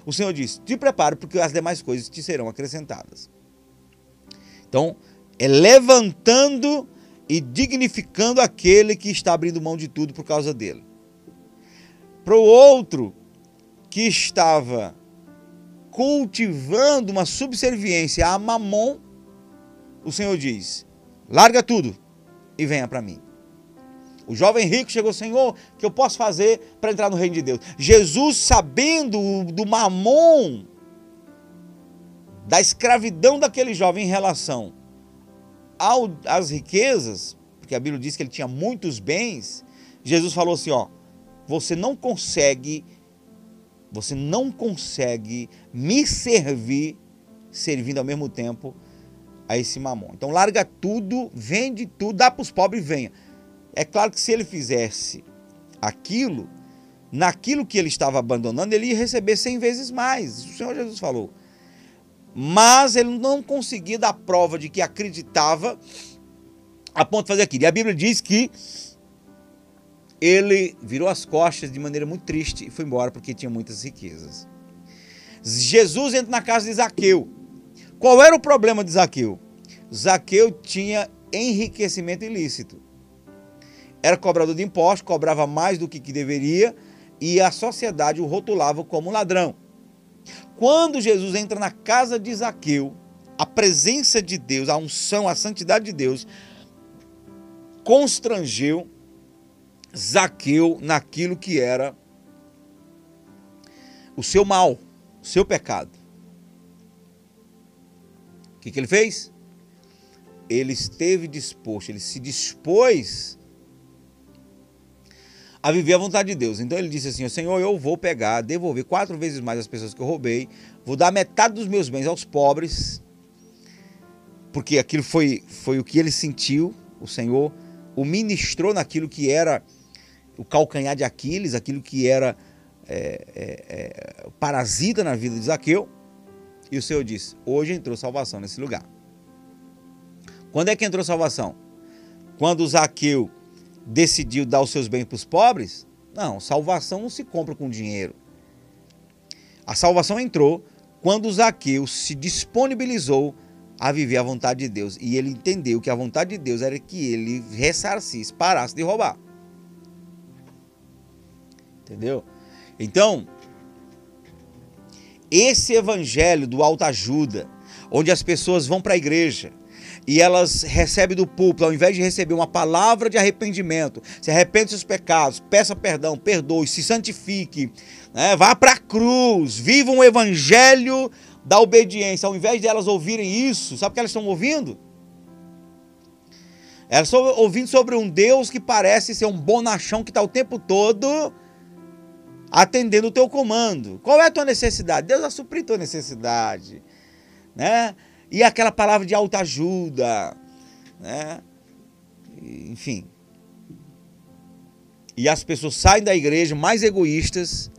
o Senhor diz: te prepare, porque as demais coisas te serão acrescentadas. Então, é levantando e dignificando aquele que está abrindo mão de tudo por causa dele. Para o outro que estava cultivando uma subserviência a Mamon, o Senhor diz: larga tudo e venha para mim. O jovem rico chegou, Senhor, o que eu posso fazer para entrar no reino de Deus? Jesus, sabendo do mamon, da escravidão daquele jovem em relação ao, às riquezas, porque a Bíblia diz que ele tinha muitos bens, Jesus falou assim: ó, você não consegue, você não consegue me servir servindo ao mesmo tempo a esse mamon. Então larga tudo, vende tudo, dá para os pobres e venha. É claro que se ele fizesse aquilo, naquilo que ele estava abandonando, ele ia receber cem vezes mais. O Senhor Jesus falou. Mas ele não conseguia dar prova de que acreditava a ponto de fazer aquilo. E a Bíblia diz que ele virou as costas de maneira muito triste e foi embora porque tinha muitas riquezas. Jesus entra na casa de Zaqueu. Qual era o problema de Zaqueu? Zaqueu tinha enriquecimento ilícito era cobrador de impostos, cobrava mais do que, que deveria e a sociedade o rotulava como ladrão. Quando Jesus entra na casa de Zaqueu, a presença de Deus, a unção, a santidade de Deus constrangeu Zaqueu naquilo que era o seu mal, o seu pecado. O que, que ele fez? Ele esteve disposto, ele se dispôs a viver a vontade de Deus. Então ele disse assim: Senhor, eu vou pegar, devolver quatro vezes mais as pessoas que eu roubei, vou dar metade dos meus bens aos pobres, porque aquilo foi, foi o que ele sentiu, o Senhor o ministrou naquilo que era o calcanhar de Aquiles, aquilo que era é, é, é, parasita na vida de Zaqueu. E o Senhor disse: Hoje entrou salvação nesse lugar. Quando é que entrou salvação? Quando Zaqueu decidiu dar os seus bens para os pobres? Não, salvação não se compra com dinheiro. A salvação entrou quando Zaqueu se disponibilizou a viver a vontade de Deus. E ele entendeu que a vontade de Deus era que ele ressarcisse, parasse de roubar. Entendeu? Então, esse evangelho do autoajuda, onde as pessoas vão para a igreja, e elas recebem do púlpito, ao invés de receber uma palavra de arrependimento, se arrepende dos seus pecados, peça perdão, perdoe, se santifique, né? vá para a cruz, viva um evangelho da obediência. Ao invés de elas ouvirem isso, sabe o que elas estão ouvindo? Elas estão ouvindo sobre um Deus que parece ser um bonachão que está o tempo todo atendendo o teu comando. Qual é a tua necessidade? Deus vai suprir tua necessidade, né? E aquela palavra de autoajuda, né? Enfim. E as pessoas saem da igreja mais egoístas,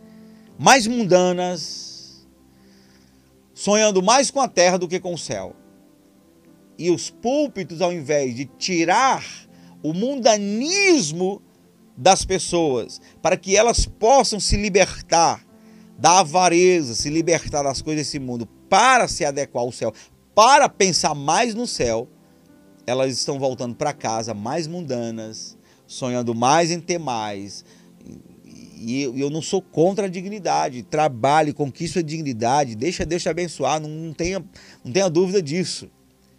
mais mundanas, sonhando mais com a terra do que com o céu. E os púlpitos, ao invés de tirar o mundanismo das pessoas, para que elas possam se libertar da avareza, se libertar das coisas desse mundo, para se adequar ao céu, para pensar mais no céu, elas estão voltando para casa mais mundanas, sonhando mais em ter mais. E eu não sou contra a dignidade. Trabalhe, conquiste a dignidade, deixa Deus te abençoar, não, tenha, não tenha dúvida disso.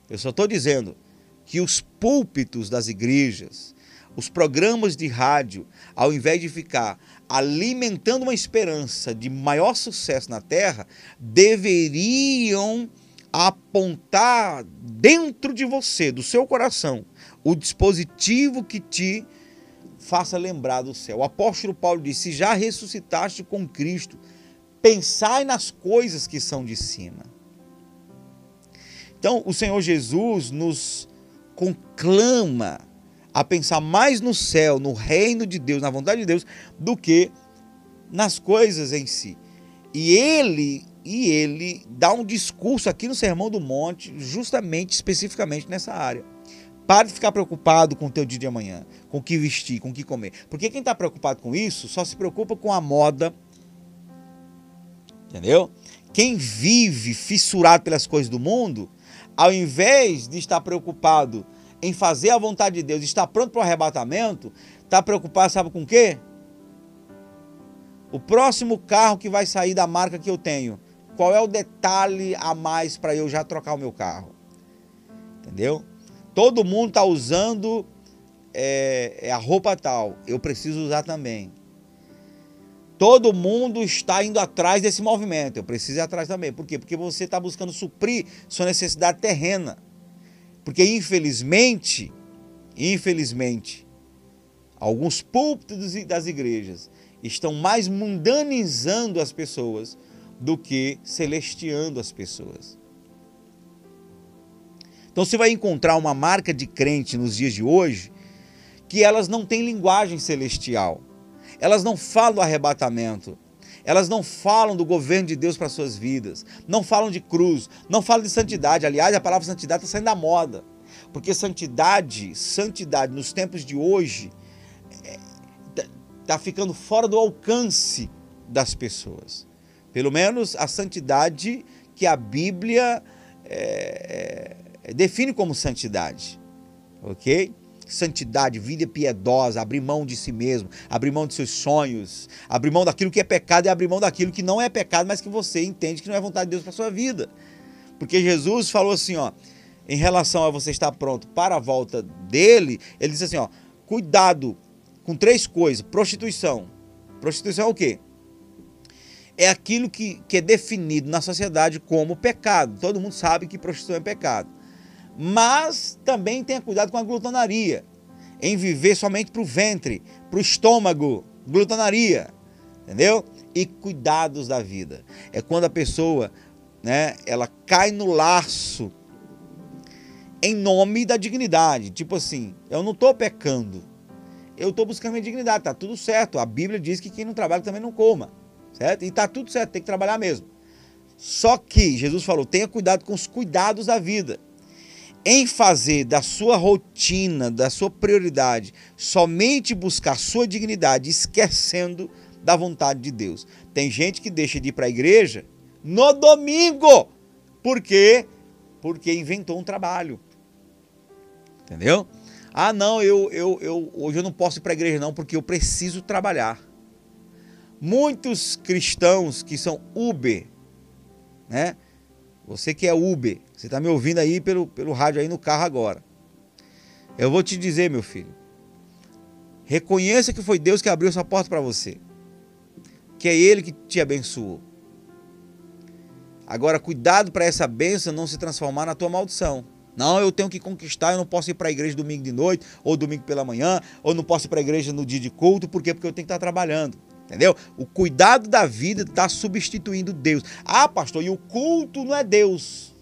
Eu só estou dizendo que os púlpitos das igrejas, os programas de rádio, ao invés de ficar alimentando uma esperança de maior sucesso na terra, deveriam apontar dentro de você, do seu coração, o dispositivo que te faça lembrar do céu. O apóstolo Paulo disse: se já ressuscitaste com Cristo, pensai nas coisas que são de cima. Então, o Senhor Jesus nos conclama a pensar mais no céu, no reino de Deus, na vontade de Deus, do que nas coisas em si. E ele e ele dá um discurso aqui no Sermão do Monte, justamente, especificamente nessa área. Pare de ficar preocupado com o teu dia de amanhã, com o que vestir, com o que comer. Porque quem está preocupado com isso só se preocupa com a moda. Entendeu? Quem vive fissurado pelas coisas do mundo, ao invés de estar preocupado em fazer a vontade de Deus, estar pronto para o arrebatamento, está preocupado, sabe com o quê? O próximo carro que vai sair da marca que eu tenho qual é o detalhe a mais para eu já trocar o meu carro? Entendeu? Todo mundo está usando é, a roupa tal, eu preciso usar também. Todo mundo está indo atrás desse movimento, eu preciso ir atrás também. Por quê? Porque você está buscando suprir sua necessidade terrena. Porque infelizmente, infelizmente, alguns púlpitos das igrejas estão mais mundanizando as pessoas do que celestiando as pessoas. Então você vai encontrar uma marca de crente nos dias de hoje que elas não têm linguagem celestial. Elas não falam do arrebatamento. Elas não falam do governo de Deus para suas vidas. Não falam de cruz. Não falam de santidade. Aliás, a palavra santidade está saindo da moda. Porque santidade, santidade nos tempos de hoje, está é, tá ficando fora do alcance das pessoas. Pelo menos a santidade que a Bíblia é, é, define como santidade. Ok? Santidade, vida piedosa, abrir mão de si mesmo, abrir mão de seus sonhos, abrir mão daquilo que é pecado e abrir mão daquilo que não é pecado, mas que você entende que não é vontade de Deus para sua vida. Porque Jesus falou assim, ó, em relação a você estar pronto para a volta dele, ele diz assim, ó, cuidado com três coisas. Prostituição. Prostituição é o quê? É aquilo que, que é definido na sociedade como pecado. Todo mundo sabe que prostituição é pecado. Mas também tenha cuidado com a glutonaria. Em viver somente para o ventre, para o estômago. Glutonaria. Entendeu? E cuidados da vida. É quando a pessoa né, ela cai no laço em nome da dignidade. Tipo assim, eu não estou pecando, eu estou buscando minha dignidade, tá tudo certo. A Bíblia diz que quem não trabalha também não coma, certo? E tá tudo certo, tem que trabalhar mesmo. Só que Jesus falou: tenha cuidado com os cuidados da vida. Em fazer da sua rotina, da sua prioridade, somente buscar sua dignidade, esquecendo da vontade de Deus. Tem gente que deixa de ir para a igreja no domingo. Por quê? Porque inventou um trabalho. Entendeu? Ah, não, eu, eu, eu hoje eu não posso ir para a igreja não, porque eu preciso trabalhar. Muitos cristãos que são Uber, né? Você que é Uber, você está me ouvindo aí pelo, pelo rádio aí no carro agora. Eu vou te dizer, meu filho. Reconheça que foi Deus que abriu essa porta para você. Que é Ele que te abençoou. Agora, cuidado para essa bênção não se transformar na tua maldição. Não, eu tenho que conquistar, eu não posso ir para a igreja domingo de noite, ou domingo pela manhã, ou não posso ir para a igreja no dia de culto, por quê? Porque eu tenho que estar trabalhando. Entendeu? O cuidado da vida está substituindo Deus. Ah, pastor, e o culto não é Deus.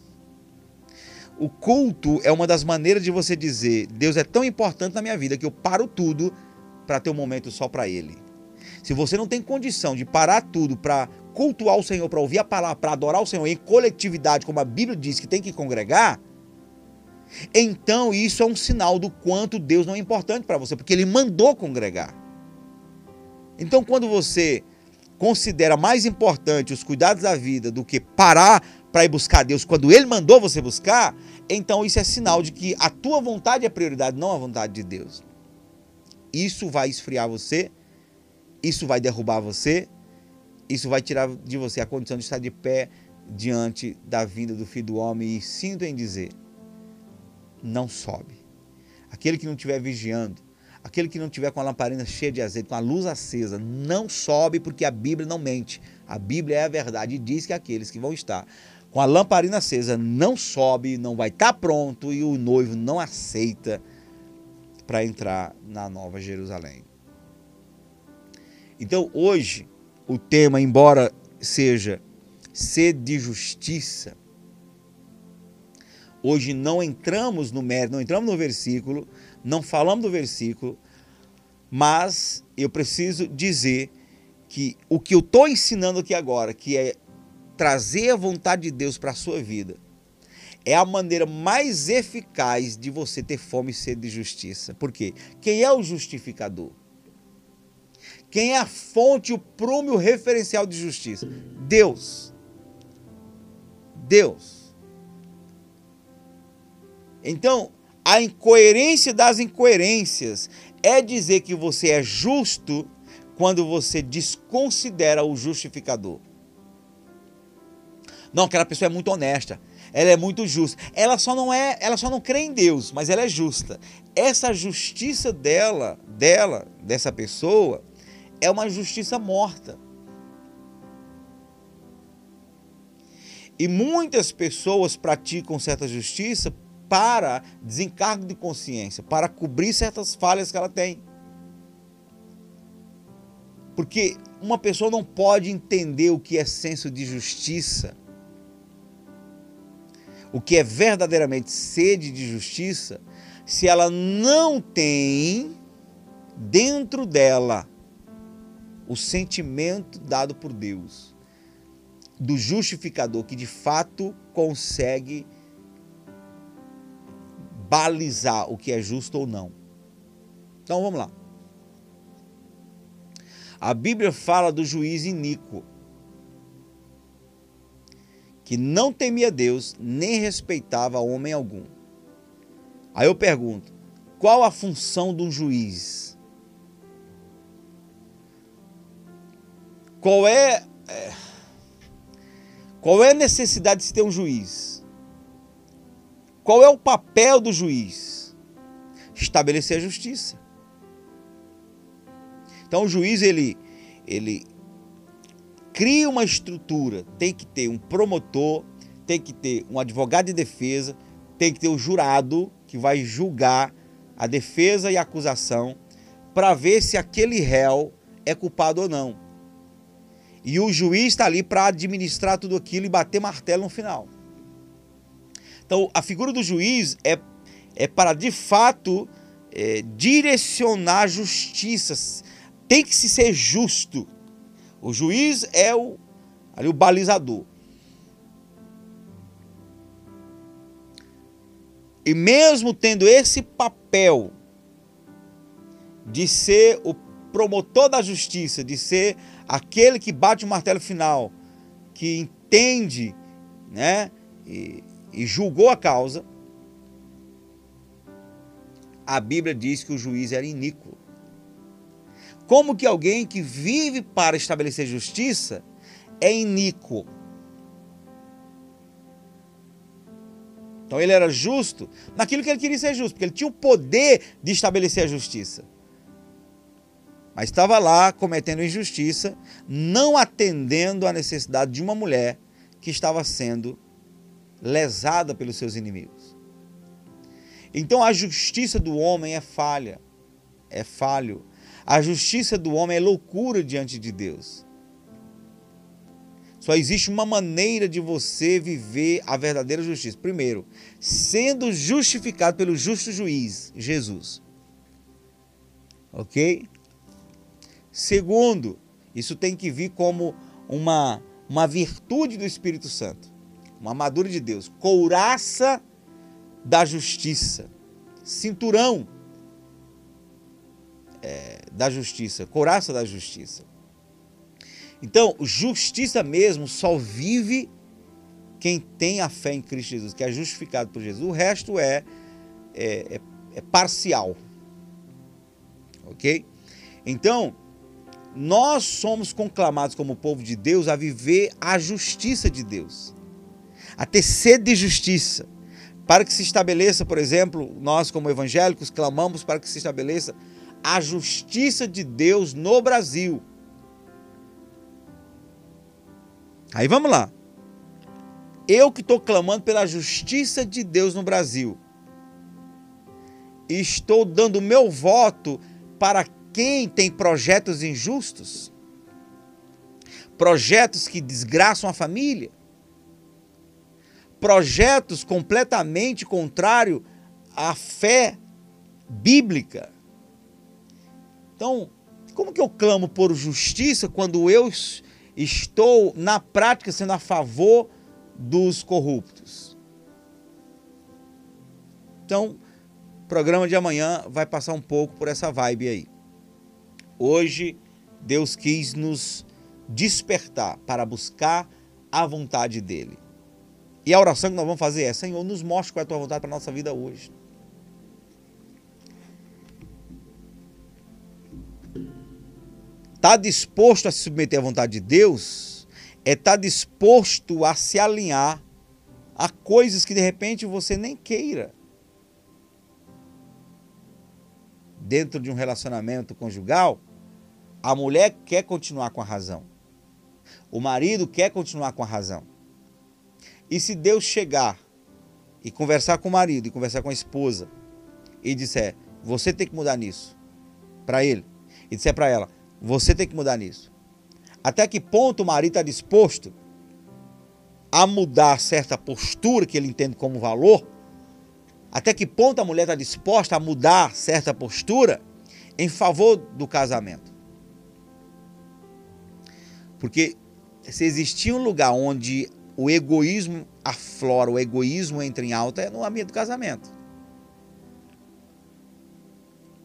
O culto é uma das maneiras de você dizer: Deus é tão importante na minha vida que eu paro tudo para ter um momento só para Ele. Se você não tem condição de parar tudo para cultuar o Senhor, para ouvir a palavra, para adorar o Senhor em coletividade, como a Bíblia diz que tem que congregar, então isso é um sinal do quanto Deus não é importante para você, porque Ele mandou congregar. Então, quando você considera mais importante os cuidados da vida do que parar para ir buscar Deus quando Ele mandou você buscar, então isso é sinal de que a tua vontade é prioridade, não a vontade de Deus. Isso vai esfriar você isso vai derrubar você, isso vai tirar de você a condição de estar de pé diante da vinda do Filho do Homem e sinto em dizer: não sobe. Aquele que não estiver vigiando, aquele que não estiver com a lamparina cheia de azeite, com a luz acesa, não sobe porque a Bíblia não mente. A Bíblia é a verdade e diz que aqueles que vão estar com a lamparina acesa não sobe, não vai estar pronto e o noivo não aceita para entrar na Nova Jerusalém. Então, hoje, o tema, embora seja sede de justiça, hoje não entramos no mérito, não entramos no versículo, não falamos do versículo, mas eu preciso dizer que o que eu estou ensinando aqui agora, que é trazer a vontade de Deus para a sua vida, é a maneira mais eficaz de você ter fome e sede de justiça. Por quê? Quem é o justificador? Quem é a fonte, o prumo o referencial de justiça? Deus. Deus. Então, a incoerência das incoerências é dizer que você é justo quando você desconsidera o justificador. Não, aquela pessoa é muito honesta, ela é muito justa. Ela só não é, ela só não crê em Deus, mas ela é justa. Essa justiça dela, dela, dessa pessoa, é uma justiça morta. E muitas pessoas praticam certa justiça para desencargo de consciência, para cobrir certas falhas que ela tem. Porque uma pessoa não pode entender o que é senso de justiça, o que é verdadeiramente sede de justiça, se ela não tem dentro dela o sentimento dado por Deus, do justificador que de fato consegue balizar o que é justo ou não. Então vamos lá. A Bíblia fala do juiz iníquo, que não temia Deus nem respeitava homem algum. Aí eu pergunto: qual a função de um juiz? Qual é, é, qual é a necessidade de se ter um juiz? Qual é o papel do juiz? Estabelecer a justiça. Então o juiz ele ele cria uma estrutura, tem que ter um promotor, tem que ter um advogado de defesa, tem que ter o jurado que vai julgar a defesa e a acusação para ver se aquele réu é culpado ou não. E o juiz está ali para administrar tudo aquilo e bater martelo no final. Então, a figura do juiz é, é para, de fato, é, direcionar a justiça. Tem que se ser justo. O juiz é o, ali, o balizador. E mesmo tendo esse papel de ser o promotor da justiça, de ser aquele que bate o martelo final, que entende, né, e, e julgou a causa, a Bíblia diz que o juiz era iníquo. Como que alguém que vive para estabelecer justiça é iníquo? Então ele era justo naquilo que ele queria ser justo, porque ele tinha o poder de estabelecer a justiça. Mas estava lá cometendo injustiça, não atendendo à necessidade de uma mulher que estava sendo lesada pelos seus inimigos. Então a justiça do homem é falha, é falho. A justiça do homem é loucura diante de Deus. Só existe uma maneira de você viver a verdadeira justiça. Primeiro, sendo justificado pelo justo juiz, Jesus. Ok? Segundo, isso tem que vir como uma, uma virtude do Espírito Santo, uma armadura de Deus, couraça da justiça, cinturão é, da justiça, couraça da justiça. Então, justiça mesmo só vive quem tem a fé em Cristo Jesus, que é justificado por Jesus. O resto é, é, é, é parcial. Ok? Então, nós somos conclamados como povo de Deus a viver a justiça de Deus, a ter sede de justiça, para que se estabeleça, por exemplo, nós como evangélicos clamamos para que se estabeleça a justiça de Deus no Brasil. Aí vamos lá. Eu que estou clamando pela justiça de Deus no Brasil. Estou dando meu voto para quem tem projetos injustos, projetos que desgraçam a família, projetos completamente contrário à fé bíblica. Então, como que eu clamo por justiça quando eu estou, na prática, sendo a favor dos corruptos. Então, o programa de amanhã vai passar um pouco por essa vibe aí. Hoje, Deus quis nos despertar para buscar a vontade dEle. E a oração que nós vamos fazer é: Senhor, nos mostre qual é a tua vontade para a nossa vida hoje. Está disposto a se submeter à vontade de Deus é estar tá disposto a se alinhar a coisas que de repente você nem queira. Dentro de um relacionamento conjugal, a mulher quer continuar com a razão. O marido quer continuar com a razão. E se Deus chegar e conversar com o marido e conversar com a esposa e disser, você tem que mudar nisso, para ele, e disser para ela, você tem que mudar nisso. Até que ponto o marido está disposto a mudar certa postura que ele entende como valor? Até que ponto a mulher está disposta a mudar certa postura em favor do casamento? Porque se existir um lugar onde o egoísmo aflora, o egoísmo entra em alta, é no ambiente do casamento.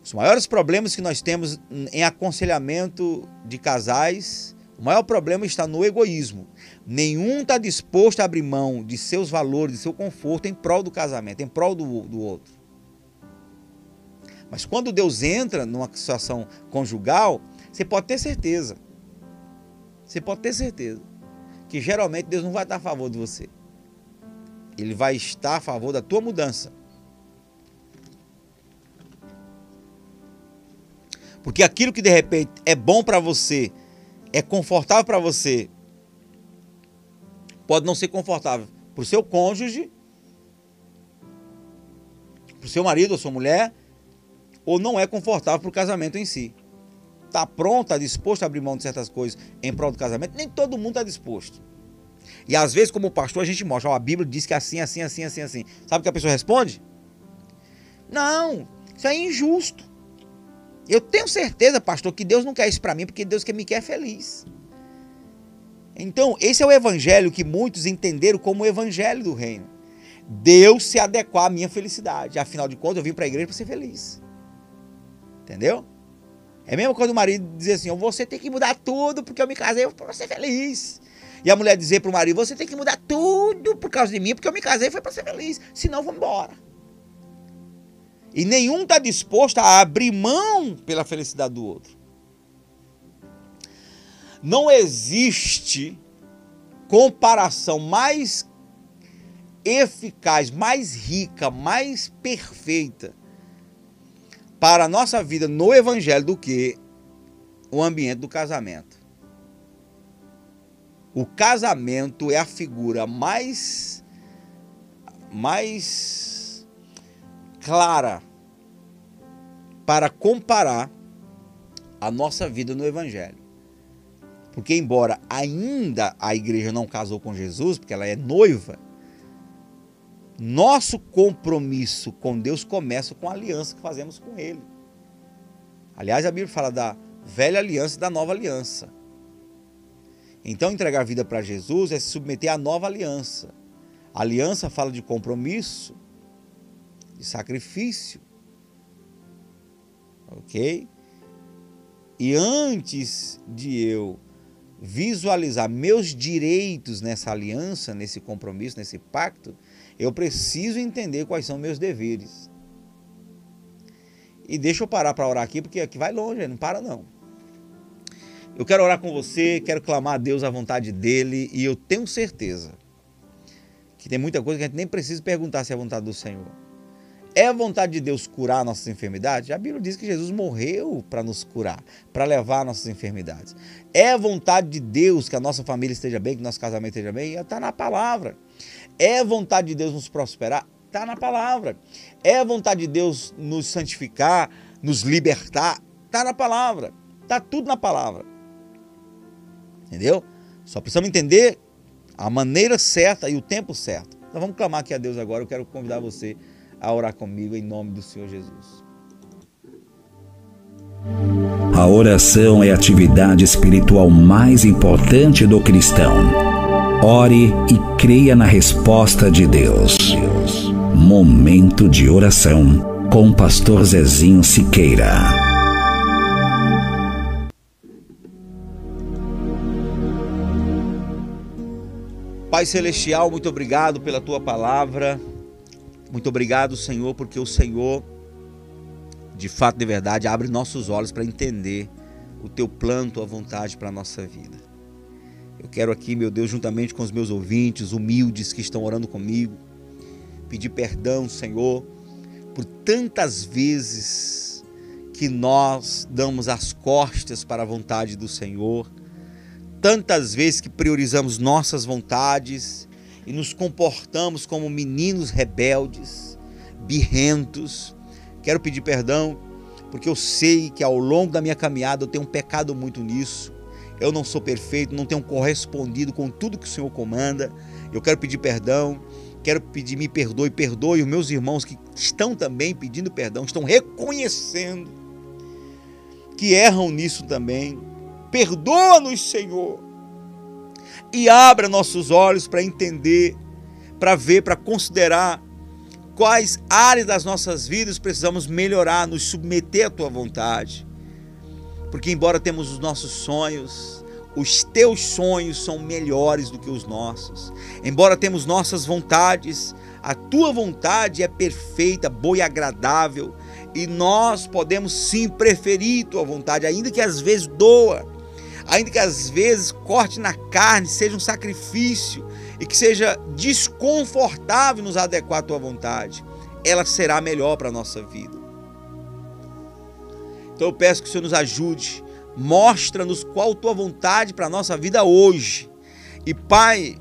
Os maiores problemas que nós temos em aconselhamento de casais, o maior problema está no egoísmo. Nenhum está disposto a abrir mão de seus valores, de seu conforto em prol do casamento, em prol do, do outro. Mas quando Deus entra numa situação conjugal, você pode ter certeza. Você pode ter certeza que geralmente Deus não vai estar a favor de você. ele vai estar a favor da tua mudança. Porque aquilo que de repente é bom para você, é confortável para você, pode não ser confortável para o seu cônjuge, para o seu marido ou sua mulher, ou não é confortável para o casamento em si. Está pronto, está disposto a abrir mão de certas coisas em prol do casamento? Nem todo mundo está disposto. E às vezes, como pastor, a gente mostra, ó, a Bíblia diz que é assim, assim, assim, assim, assim. Sabe o que a pessoa responde? Não, isso é injusto. Eu tenho certeza, pastor, que Deus não quer isso para mim, porque Deus quer me quer feliz. Então, esse é o evangelho que muitos entenderam como o evangelho do reino. Deus se adequar à minha felicidade. Afinal de contas, eu vim para a igreja para ser feliz. Entendeu? É a mesma coisa do marido dizer assim: você tem que mudar tudo porque eu me casei para ser feliz. E a mulher dizer para o marido: você tem que mudar tudo por causa de mim porque eu me casei foi para ser feliz. Senão, vamos embora. E nenhum está disposto a abrir mão pela felicidade do outro. Não existe comparação mais eficaz, mais rica, mais perfeita para a nossa vida no Evangelho do que o ambiente do casamento. O casamento é a figura mais, mais clara para comparar a nossa vida no Evangelho. Porque, embora ainda a igreja não casou com Jesus, porque ela é noiva, nosso compromisso com Deus começa com a aliança que fazemos com Ele. Aliás, a Bíblia fala da velha aliança e da nova aliança. Então, entregar a vida para Jesus é se submeter à nova aliança. A aliança fala de compromisso, de sacrifício. Ok? E antes de eu visualizar meus direitos nessa aliança, nesse compromisso, nesse pacto, eu preciso entender quais são meus deveres. E deixa eu parar para orar aqui, porque aqui vai longe, não para não. Eu quero orar com você, quero clamar a Deus a vontade dele, e eu tenho certeza que tem muita coisa que a gente nem precisa perguntar se é a vontade do Senhor. É a vontade de Deus curar nossas enfermidades? A Bíblia diz que Jesus morreu para nos curar, para levar nossas enfermidades. É a vontade de Deus que a nossa família esteja bem, que nosso casamento esteja bem? Está na palavra. É vontade de Deus nos prosperar? Está na palavra. É vontade de Deus nos santificar, nos libertar? Está na palavra. Está tudo na palavra. Entendeu? Só precisamos entender a maneira certa e o tempo certo. Então vamos clamar aqui a Deus agora. Eu quero convidar você a orar comigo em nome do Senhor Jesus. A oração é a atividade espiritual mais importante do cristão. Ore e creia na resposta de Deus. Momento de oração com o pastor Zezinho Siqueira. Pai Celestial, muito obrigado pela tua palavra. Muito obrigado, Senhor, porque o Senhor, de fato, de verdade, abre nossos olhos para entender o teu plano, tua vontade para a nossa vida. Eu quero aqui, meu Deus, juntamente com os meus ouvintes, humildes que estão orando comigo, pedir perdão, Senhor, por tantas vezes que nós damos as costas para a vontade do Senhor, tantas vezes que priorizamos nossas vontades e nos comportamos como meninos rebeldes, birrentos. Quero pedir perdão, porque eu sei que ao longo da minha caminhada eu tenho pecado muito nisso. Eu não sou perfeito, não tenho correspondido com tudo que o Senhor comanda. Eu quero pedir perdão, quero pedir me perdoe, perdoe os meus irmãos que estão também pedindo perdão, estão reconhecendo que erram nisso também. Perdoa-nos, Senhor e abra nossos olhos para entender, para ver, para considerar quais áreas das nossas vidas precisamos melhorar, nos submeter à tua vontade. Porque embora temos os nossos sonhos, os teus sonhos são melhores do que os nossos. Embora temos nossas vontades, a tua vontade é perfeita, boa e agradável, e nós podemos sim preferir tua vontade, ainda que às vezes doa ainda que às vezes corte na carne, seja um sacrifício, e que seja desconfortável nos adequar à tua vontade, ela será melhor para a nossa vida. Então eu peço que o Senhor nos ajude, mostra-nos qual a tua vontade para a nossa vida hoje. E Pai,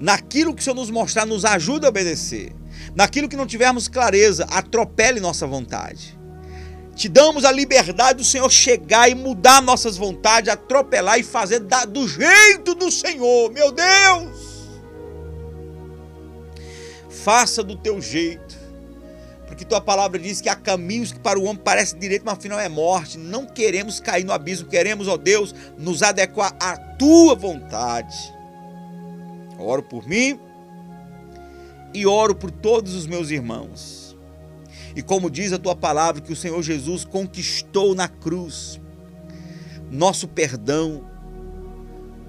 naquilo que o Senhor nos mostrar, nos ajude a obedecer. Naquilo que não tivermos clareza, atropele nossa vontade. Te damos a liberdade do Senhor chegar e mudar nossas vontades, atropelar e fazer do jeito do Senhor, meu Deus. Faça do teu jeito, porque tua palavra diz que há caminhos que para o homem parecem direito, mas afinal é morte. Não queremos cair no abismo, queremos, ó Deus, nos adequar à tua vontade. Oro por mim e oro por todos os meus irmãos e como diz a tua palavra, que o Senhor Jesus conquistou na cruz nosso perdão,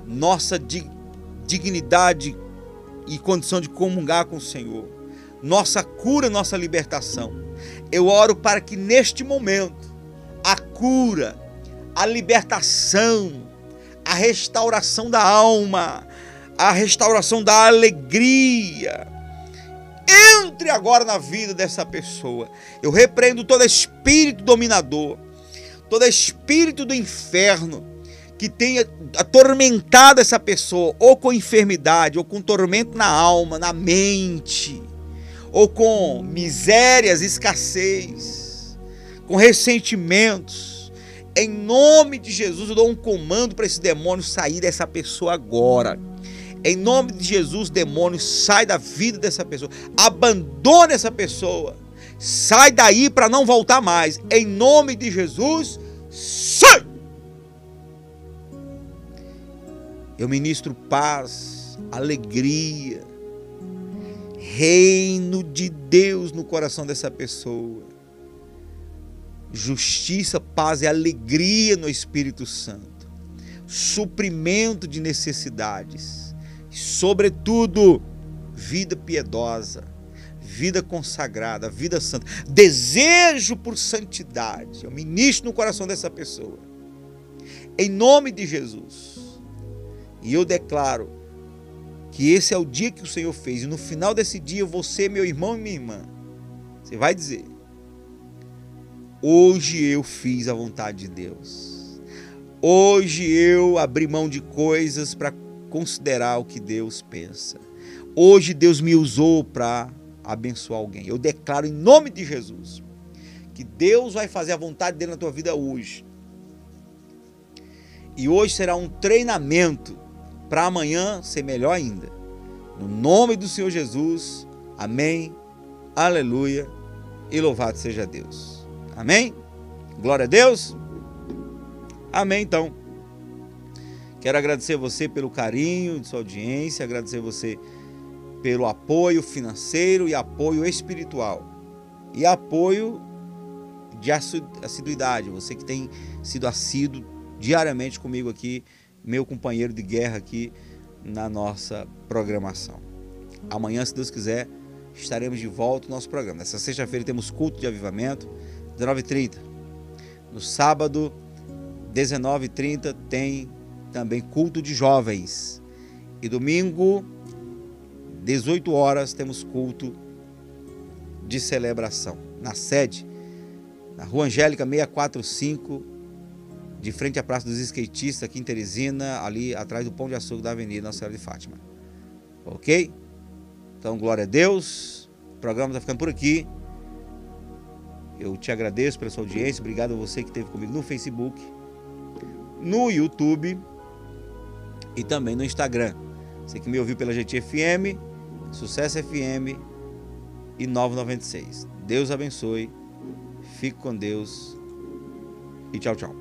nossa dignidade e condição de comungar com o Senhor, nossa cura, nossa libertação. Eu oro para que neste momento a cura, a libertação, a restauração da alma, a restauração da alegria, entre agora na vida dessa pessoa. Eu repreendo todo espírito dominador, todo espírito do inferno que tenha atormentado essa pessoa, ou com enfermidade, ou com tormento na alma, na mente, ou com misérias, escassez, com ressentimentos. Em nome de Jesus, eu dou um comando para esse demônio sair dessa pessoa agora em nome de Jesus, demônio, sai da vida dessa pessoa. Abandone essa pessoa. Sai daí para não voltar mais. Em nome de Jesus, sai! Eu ministro paz, alegria, reino de Deus no coração dessa pessoa. Justiça, paz e alegria no Espírito Santo. Suprimento de necessidades sobretudo, vida piedosa, vida consagrada, vida santa, desejo por santidade. Eu ministro no coração dessa pessoa. Em nome de Jesus. E eu declaro que esse é o dia que o Senhor fez. E no final desse dia, você, meu irmão e minha irmã, você vai dizer: Hoje eu fiz a vontade de Deus. Hoje eu abri mão de coisas para considerar o que Deus pensa. Hoje Deus me usou para abençoar alguém. Eu declaro em nome de Jesus que Deus vai fazer a vontade dele na tua vida hoje. E hoje será um treinamento para amanhã ser melhor ainda. No nome do Senhor Jesus. Amém. Aleluia. E louvado seja Deus. Amém. Glória a Deus. Amém então. Quero agradecer você pelo carinho de sua audiência, agradecer você pelo apoio financeiro e apoio espiritual. E apoio de assiduidade, você que tem sido assíduo diariamente comigo aqui, meu companheiro de guerra aqui na nossa programação. Amanhã, se Deus quiser, estaremos de volta no nosso programa. Nessa sexta-feira temos culto de avivamento, 19h30. No sábado, 19h30, tem também culto de jovens. E domingo, 18 horas, temos culto de celebração na sede, na Rua Angélica 645, de frente à Praça dos Skatistas, aqui em Teresina, ali atrás do Pão de Açúcar da Avenida Nossa Senhora de Fátima. Ok? Então, glória a Deus. O programa está ficando por aqui. Eu te agradeço pela sua audiência. Obrigado a você que esteve comigo no Facebook, no YouTube e também no Instagram. Você que me ouviu pela GTFM, Sucesso FM e 996. Deus abençoe. Fique com Deus e tchau, tchau.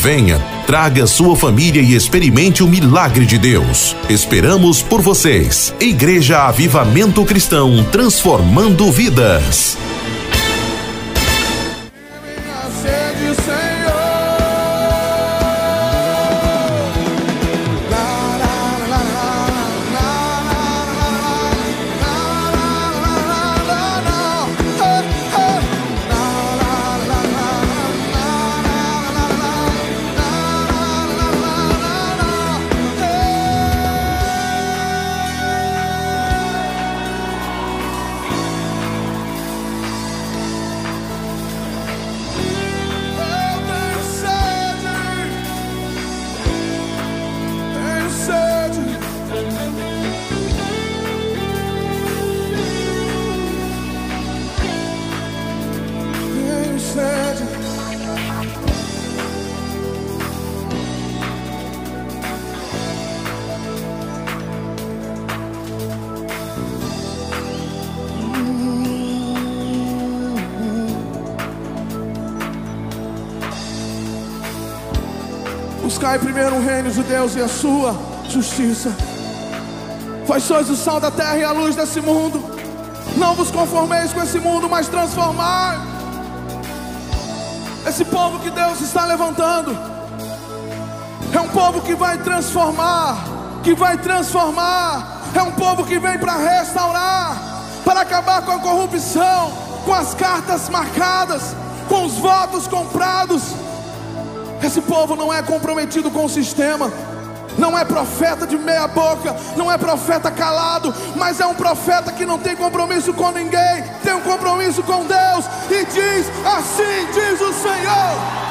Venha, traga sua família e experimente o milagre de Deus. Esperamos por vocês. Igreja Avivamento Cristão, transformando vidas. Reino de Deus e a sua justiça. Vós sois o sal da terra e a luz desse mundo. Não vos conformeis com esse mundo, mas transformai. Esse povo que Deus está levantando é um povo que vai transformar, que vai transformar. É um povo que vem para restaurar, para acabar com a corrupção, com as cartas marcadas, com os votos comprados. Esse povo não é comprometido com o sistema, não é profeta de meia boca, não é profeta calado, mas é um profeta que não tem compromisso com ninguém, tem um compromisso com Deus e diz: Assim diz o Senhor.